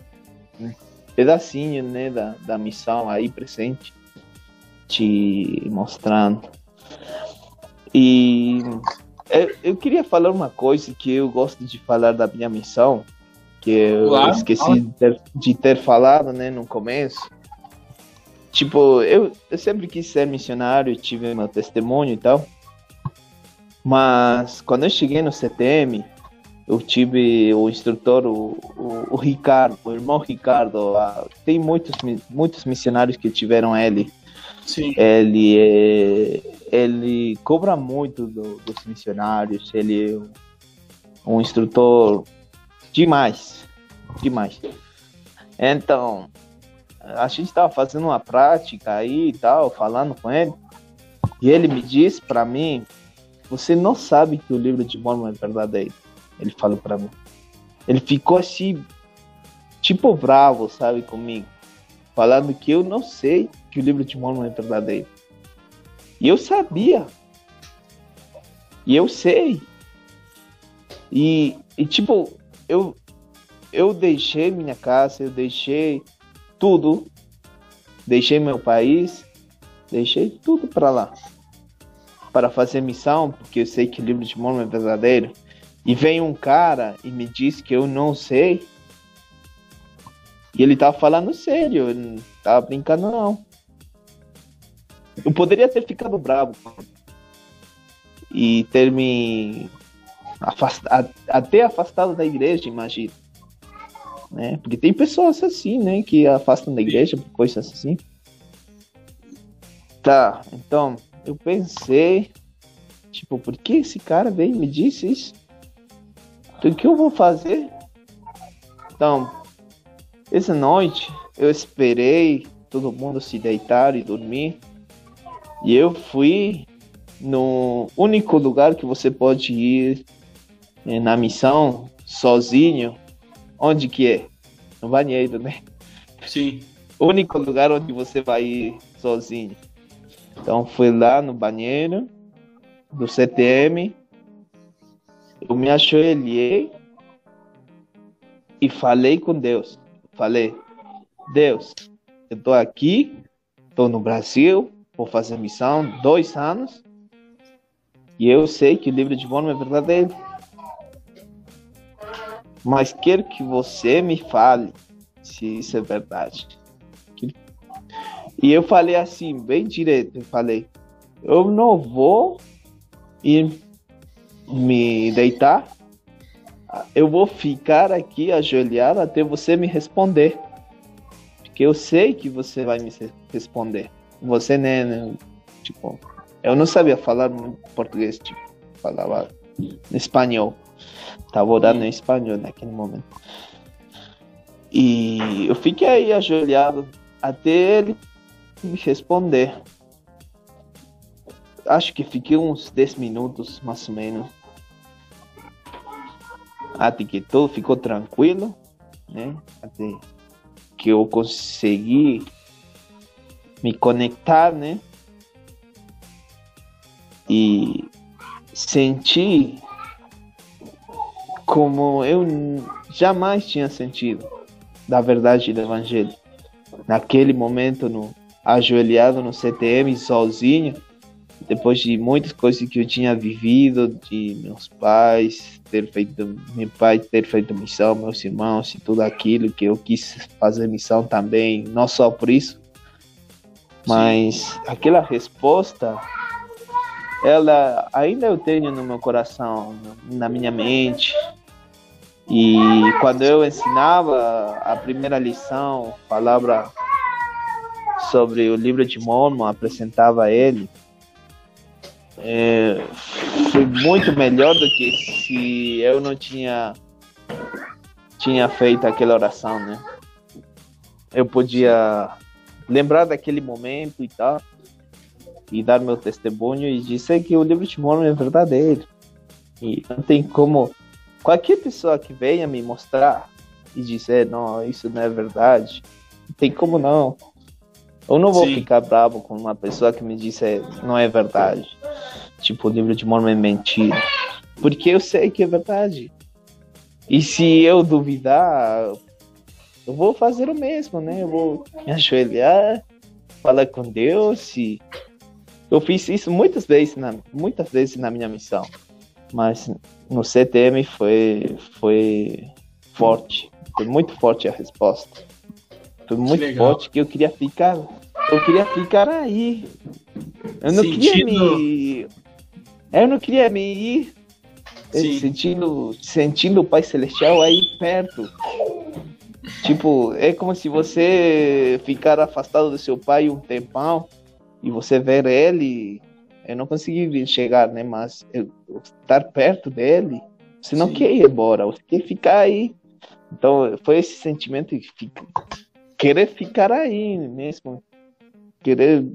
um pedacinho né da, da missão aí presente te mostrando. E eu queria falar uma coisa que eu gosto de falar da minha missão, que eu claro. esqueci de ter, de ter, falado né, no começo. Tipo, eu, eu sempre quis ser missionário, tive meu testemunho e tal. Mas quando eu cheguei no CTM, eu tive o instrutor, o, o, o Ricardo, o irmão Ricardo. tem muitos, muitos missionários que tiveram ele Sim. Ele, é, ele cobra muito do, dos missionários, ele é um instrutor demais, demais. Então, a gente estava fazendo uma prática aí e tal, falando com ele, e ele me disse para mim, você não sabe que o livro de Mormon é verdadeiro. Ele falou para mim. Ele ficou assim, tipo bravo, sabe, comigo falando que eu não sei que o livro de Mormon é verdadeiro. E eu sabia. E eu sei. E, e tipo, eu, eu deixei minha casa, eu deixei tudo. Deixei meu país, deixei tudo para lá. Para fazer missão, porque eu sei que o livro de Mormon é verdadeiro. E vem um cara e me diz que eu não sei e ele tava falando sério, ele não tava brincando não. Eu poderia ter ficado bravo e ter me afastado, até afastado da igreja, imagina. Né? Porque tem pessoas assim, né, que afastam da igreja por coisas assim. Tá, então eu pensei, tipo, por que esse cara veio e me disse isso? O que eu vou fazer? Então, essa noite eu esperei todo mundo se deitar e dormir. E eu fui no único lugar que você pode ir eh, na missão sozinho. Onde que é? No banheiro, né? Sim. O único lugar onde você vai ir sozinho. Então fui lá no banheiro do CTM. Eu me ajoelhei e falei com Deus. Falei, Deus, eu tô aqui, tô no Brasil, vou fazer missão, dois anos, e eu sei que o livro de Mormon é verdadeiro. Mas quero que você me fale se isso é verdade. E eu falei assim, bem direto, eu falei, eu não vou ir me deitar eu vou ficar aqui ajoelhado até você me responder. Porque eu sei que você vai me responder. Você, né, né tipo, eu não sabia falar português, tipo, falava espanhol. Tava orando em espanhol naquele momento. E eu fiquei aí ajoelhado até ele me responder. Acho que fiquei uns 10 minutos, mais ou menos. Até que tudo ficou tranquilo, né? Até que eu consegui me conectar, né? E senti como eu jamais tinha sentido da verdade do evangelho. Naquele momento, no, ajoelhado no CTM sozinho, depois de muitas coisas que eu tinha vivido, de meus pais ter feito, meu pai ter feito missão, meus irmãos e tudo aquilo que eu quis fazer missão também, não só por isso, mas aquela resposta, ela ainda eu tenho no meu coração, na minha mente. E quando eu ensinava a primeira lição, palavra sobre o livro de Mormon, apresentava ele, é, foi muito melhor do que se eu não tinha tinha feito aquela oração, né? Eu podia lembrar daquele momento e tal e dar meu testemunho e dizer que o livro de Mormon é verdadeiro. E não tem como qualquer pessoa que venha me mostrar e dizer, não, isso não é verdade, não tem como não. Eu não vou Sim. ficar bravo com uma pessoa que me disse não é verdade. Tipo, o livro de Mormon é mentira. Porque eu sei que é verdade. E se eu duvidar, eu vou fazer o mesmo, né? Eu vou me ajoelhar, falar com Deus e eu fiz isso muitas vezes na, muitas vezes na minha missão. Mas no CTM foi foi forte, foi muito forte a resposta. Foi muito que forte que eu queria ficar, eu queria ficar aí. Eu não Sentindo... queria me eu não queria me ir Sim. sentindo, sentindo o Pai Celestial aí perto. Tipo, é como se você ficar afastado do seu pai um tempão e você ver ele. Eu não consegui chegar, né? Mas eu, estar perto dele, você não Sim. quer ir embora, você quer ficar aí. Então, foi esse sentimento de fica, querer ficar aí mesmo. Querer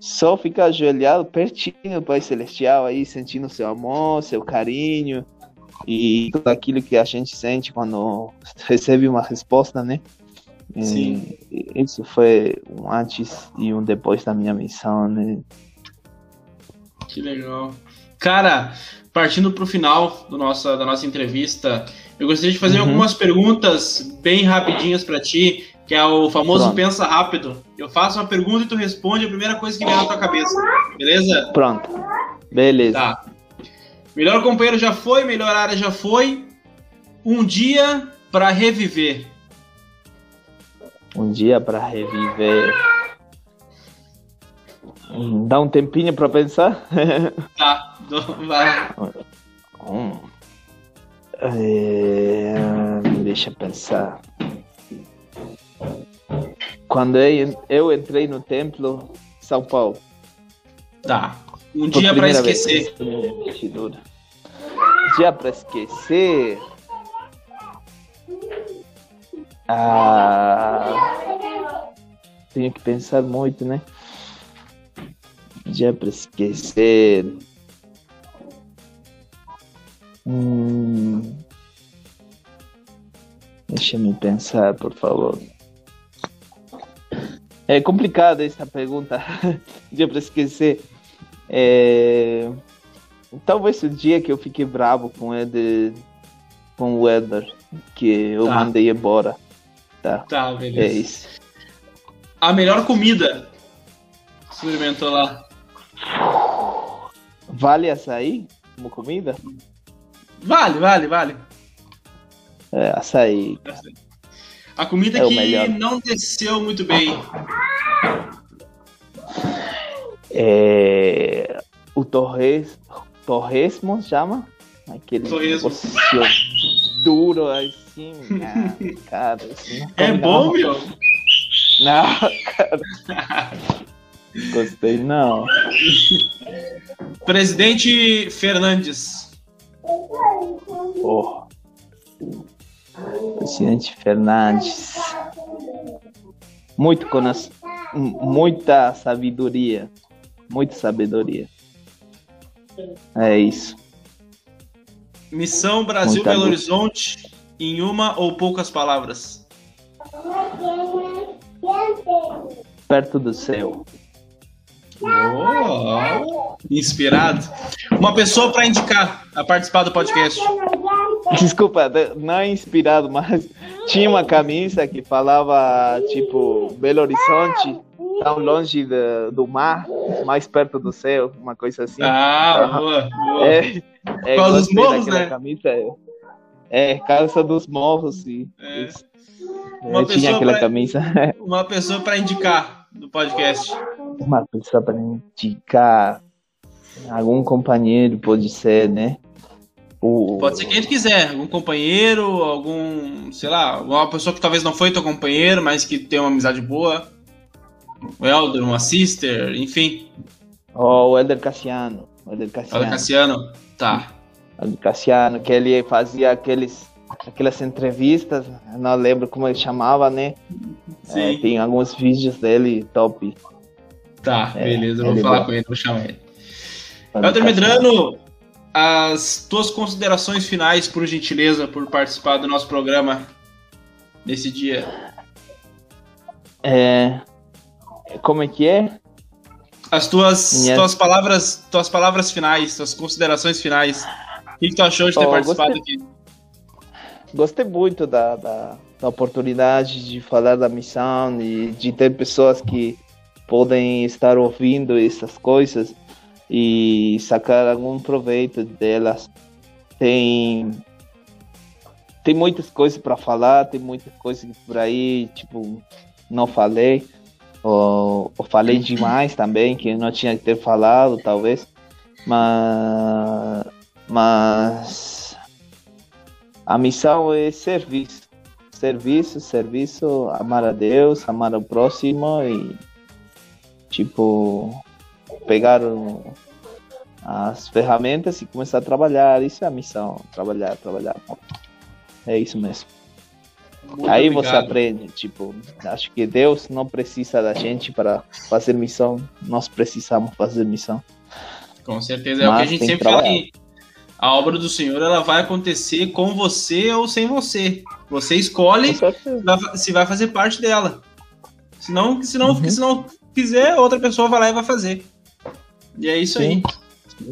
só ficar ajoelhado pertinho do Pai Celestial aí, sentindo seu amor, seu carinho e tudo aquilo que a gente sente quando recebe uma resposta, né? Sim. E isso foi um antes e um depois da minha missão, né? Que legal. Cara, partindo para o final do nossa, da nossa entrevista, eu gostaria de fazer uhum. algumas perguntas bem rapidinhas para ti que é o famoso Pronto. pensa rápido. Eu faço uma pergunta e tu responde a primeira coisa que vem na tua cabeça. Beleza? Pronto. Beleza. Tá. Melhor companheiro já foi, melhor área já foi. Um dia para reviver. Um dia para reviver. Dá um tempinho para pensar? Tá, vai. Hum. É... Deixa pensar quando eu entrei no templo São Paulo. Tá. Um dia para esquecer. Dia para esquecer. Ah, tenho que pensar muito, né? Dia para esquecer. Hum, deixa me pensar, por favor. É complicada essa pergunta, dia para esquecer. É... Talvez o dia que eu fiquei bravo com ele, com o Eder, que eu tá. mandei embora. Tá, tá beleza. É isso. A melhor comida experimentou lá? Vale açaí como comida? Vale, vale, vale. É, açaí. A comida é que não desceu muito bem. É, o Torres, Torresmo chama? Aquele Torresmo. duro assim, ah, cara. Assim, é bom, meu? Não, cara. Gostei, não. Presidente Fernandes. Porra. Presidente Fernandes. Muito com muita sabedoria. Muita sabedoria. É isso. Missão Brasil Belo. Horizonte em uma ou poucas palavras. Perto do céu. Oh, inspirado. Uma pessoa para indicar a participar do podcast. Desculpa, de- não é inspirado, mas tinha uma camisa que falava, tipo, Belo Horizonte, tão longe do, do mar, mais perto do céu, uma coisa assim. Ah, boa, boa. É, é, causa dos morros, né? Camisa, é, é, causa dos morros, sim. É. Isso. Uma Eu tinha aquela pra- camisa. Uma pessoa para indicar do podcast. Uma pessoa para indicar algum companheiro, pode ser, né? O, Pode ser quem tu quiser, algum companheiro, algum, sei lá, uma pessoa que talvez não foi teu companheiro, mas que tem uma amizade boa. O Elder, uma sister, enfim. o Helder Cassiano. O Helder Cassiano. Elder Cassiano. Tá. do Cassiano, que ele fazia aqueles, aquelas entrevistas, não lembro como ele chamava, né? É, Sim. tem alguns vídeos dele top. Tá, É, beleza, eu vou falar bom. com ele, vou chamar ele. Elder. Medrano, as tuas considerações finais, por gentileza, por participar do nosso programa nesse dia. É, como é que é? As tuas, Minhas- tuas palavras, tuas palavras finais, tuas considerações finais. O que, que tu achou de ter Oh, participado gostei. aqui? Gostei muito da, da, da oportunidade de falar da missão e de ter pessoas que podem estar ouvindo essas coisas e sacar algum proveito delas. Tem tem muitas coisas para falar, tem muitas coisas por aí, tipo, não falei ou, ou falei demais também que não tinha que ter falado, talvez. Mas mas a missão é serviço. Serviço, serviço, amar a Deus, amar o próximo e, tipo, pegar as ferramentas e começar a trabalhar. Isso é a missão, trabalhar, trabalhar. É isso mesmo. Muito Aí você obrigado. aprende, tipo, acho que Deus não precisa da gente para fazer missão, nós precisamos fazer missão. Com certeza, é o que a Mas gente que sempre fala aqui. A obra do Senhor ela vai acontecer com você ou sem você. Você escolhe se vai fazer parte dela. Se não, se não, Uhum. se não quiser, outra pessoa vai lá e vai fazer. E é isso aí. Sim.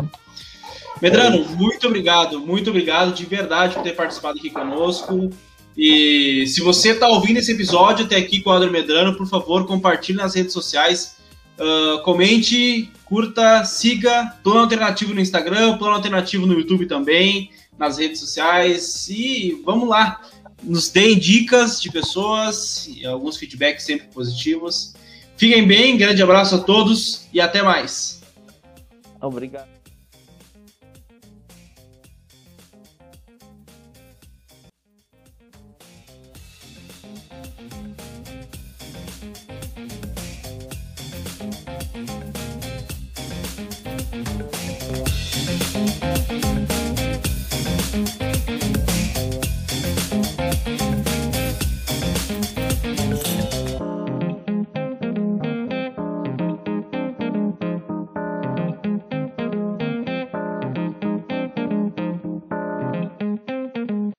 Medrano, É muito obrigado, muito obrigado de verdade por ter participado aqui conosco. E se você está ouvindo esse episódio até aqui com o Adler Medrano, por favor, compartilhe nas redes sociais. Ah, comente, curta, siga Plano Alternativo no Instagram, Plano Alternativo no YouTube também, nas redes sociais. E vamos lá, nos deem dicas de pessoas e alguns feedbacks sempre positivos. Fiquem bem, grande abraço a todos e até mais. Obrigado.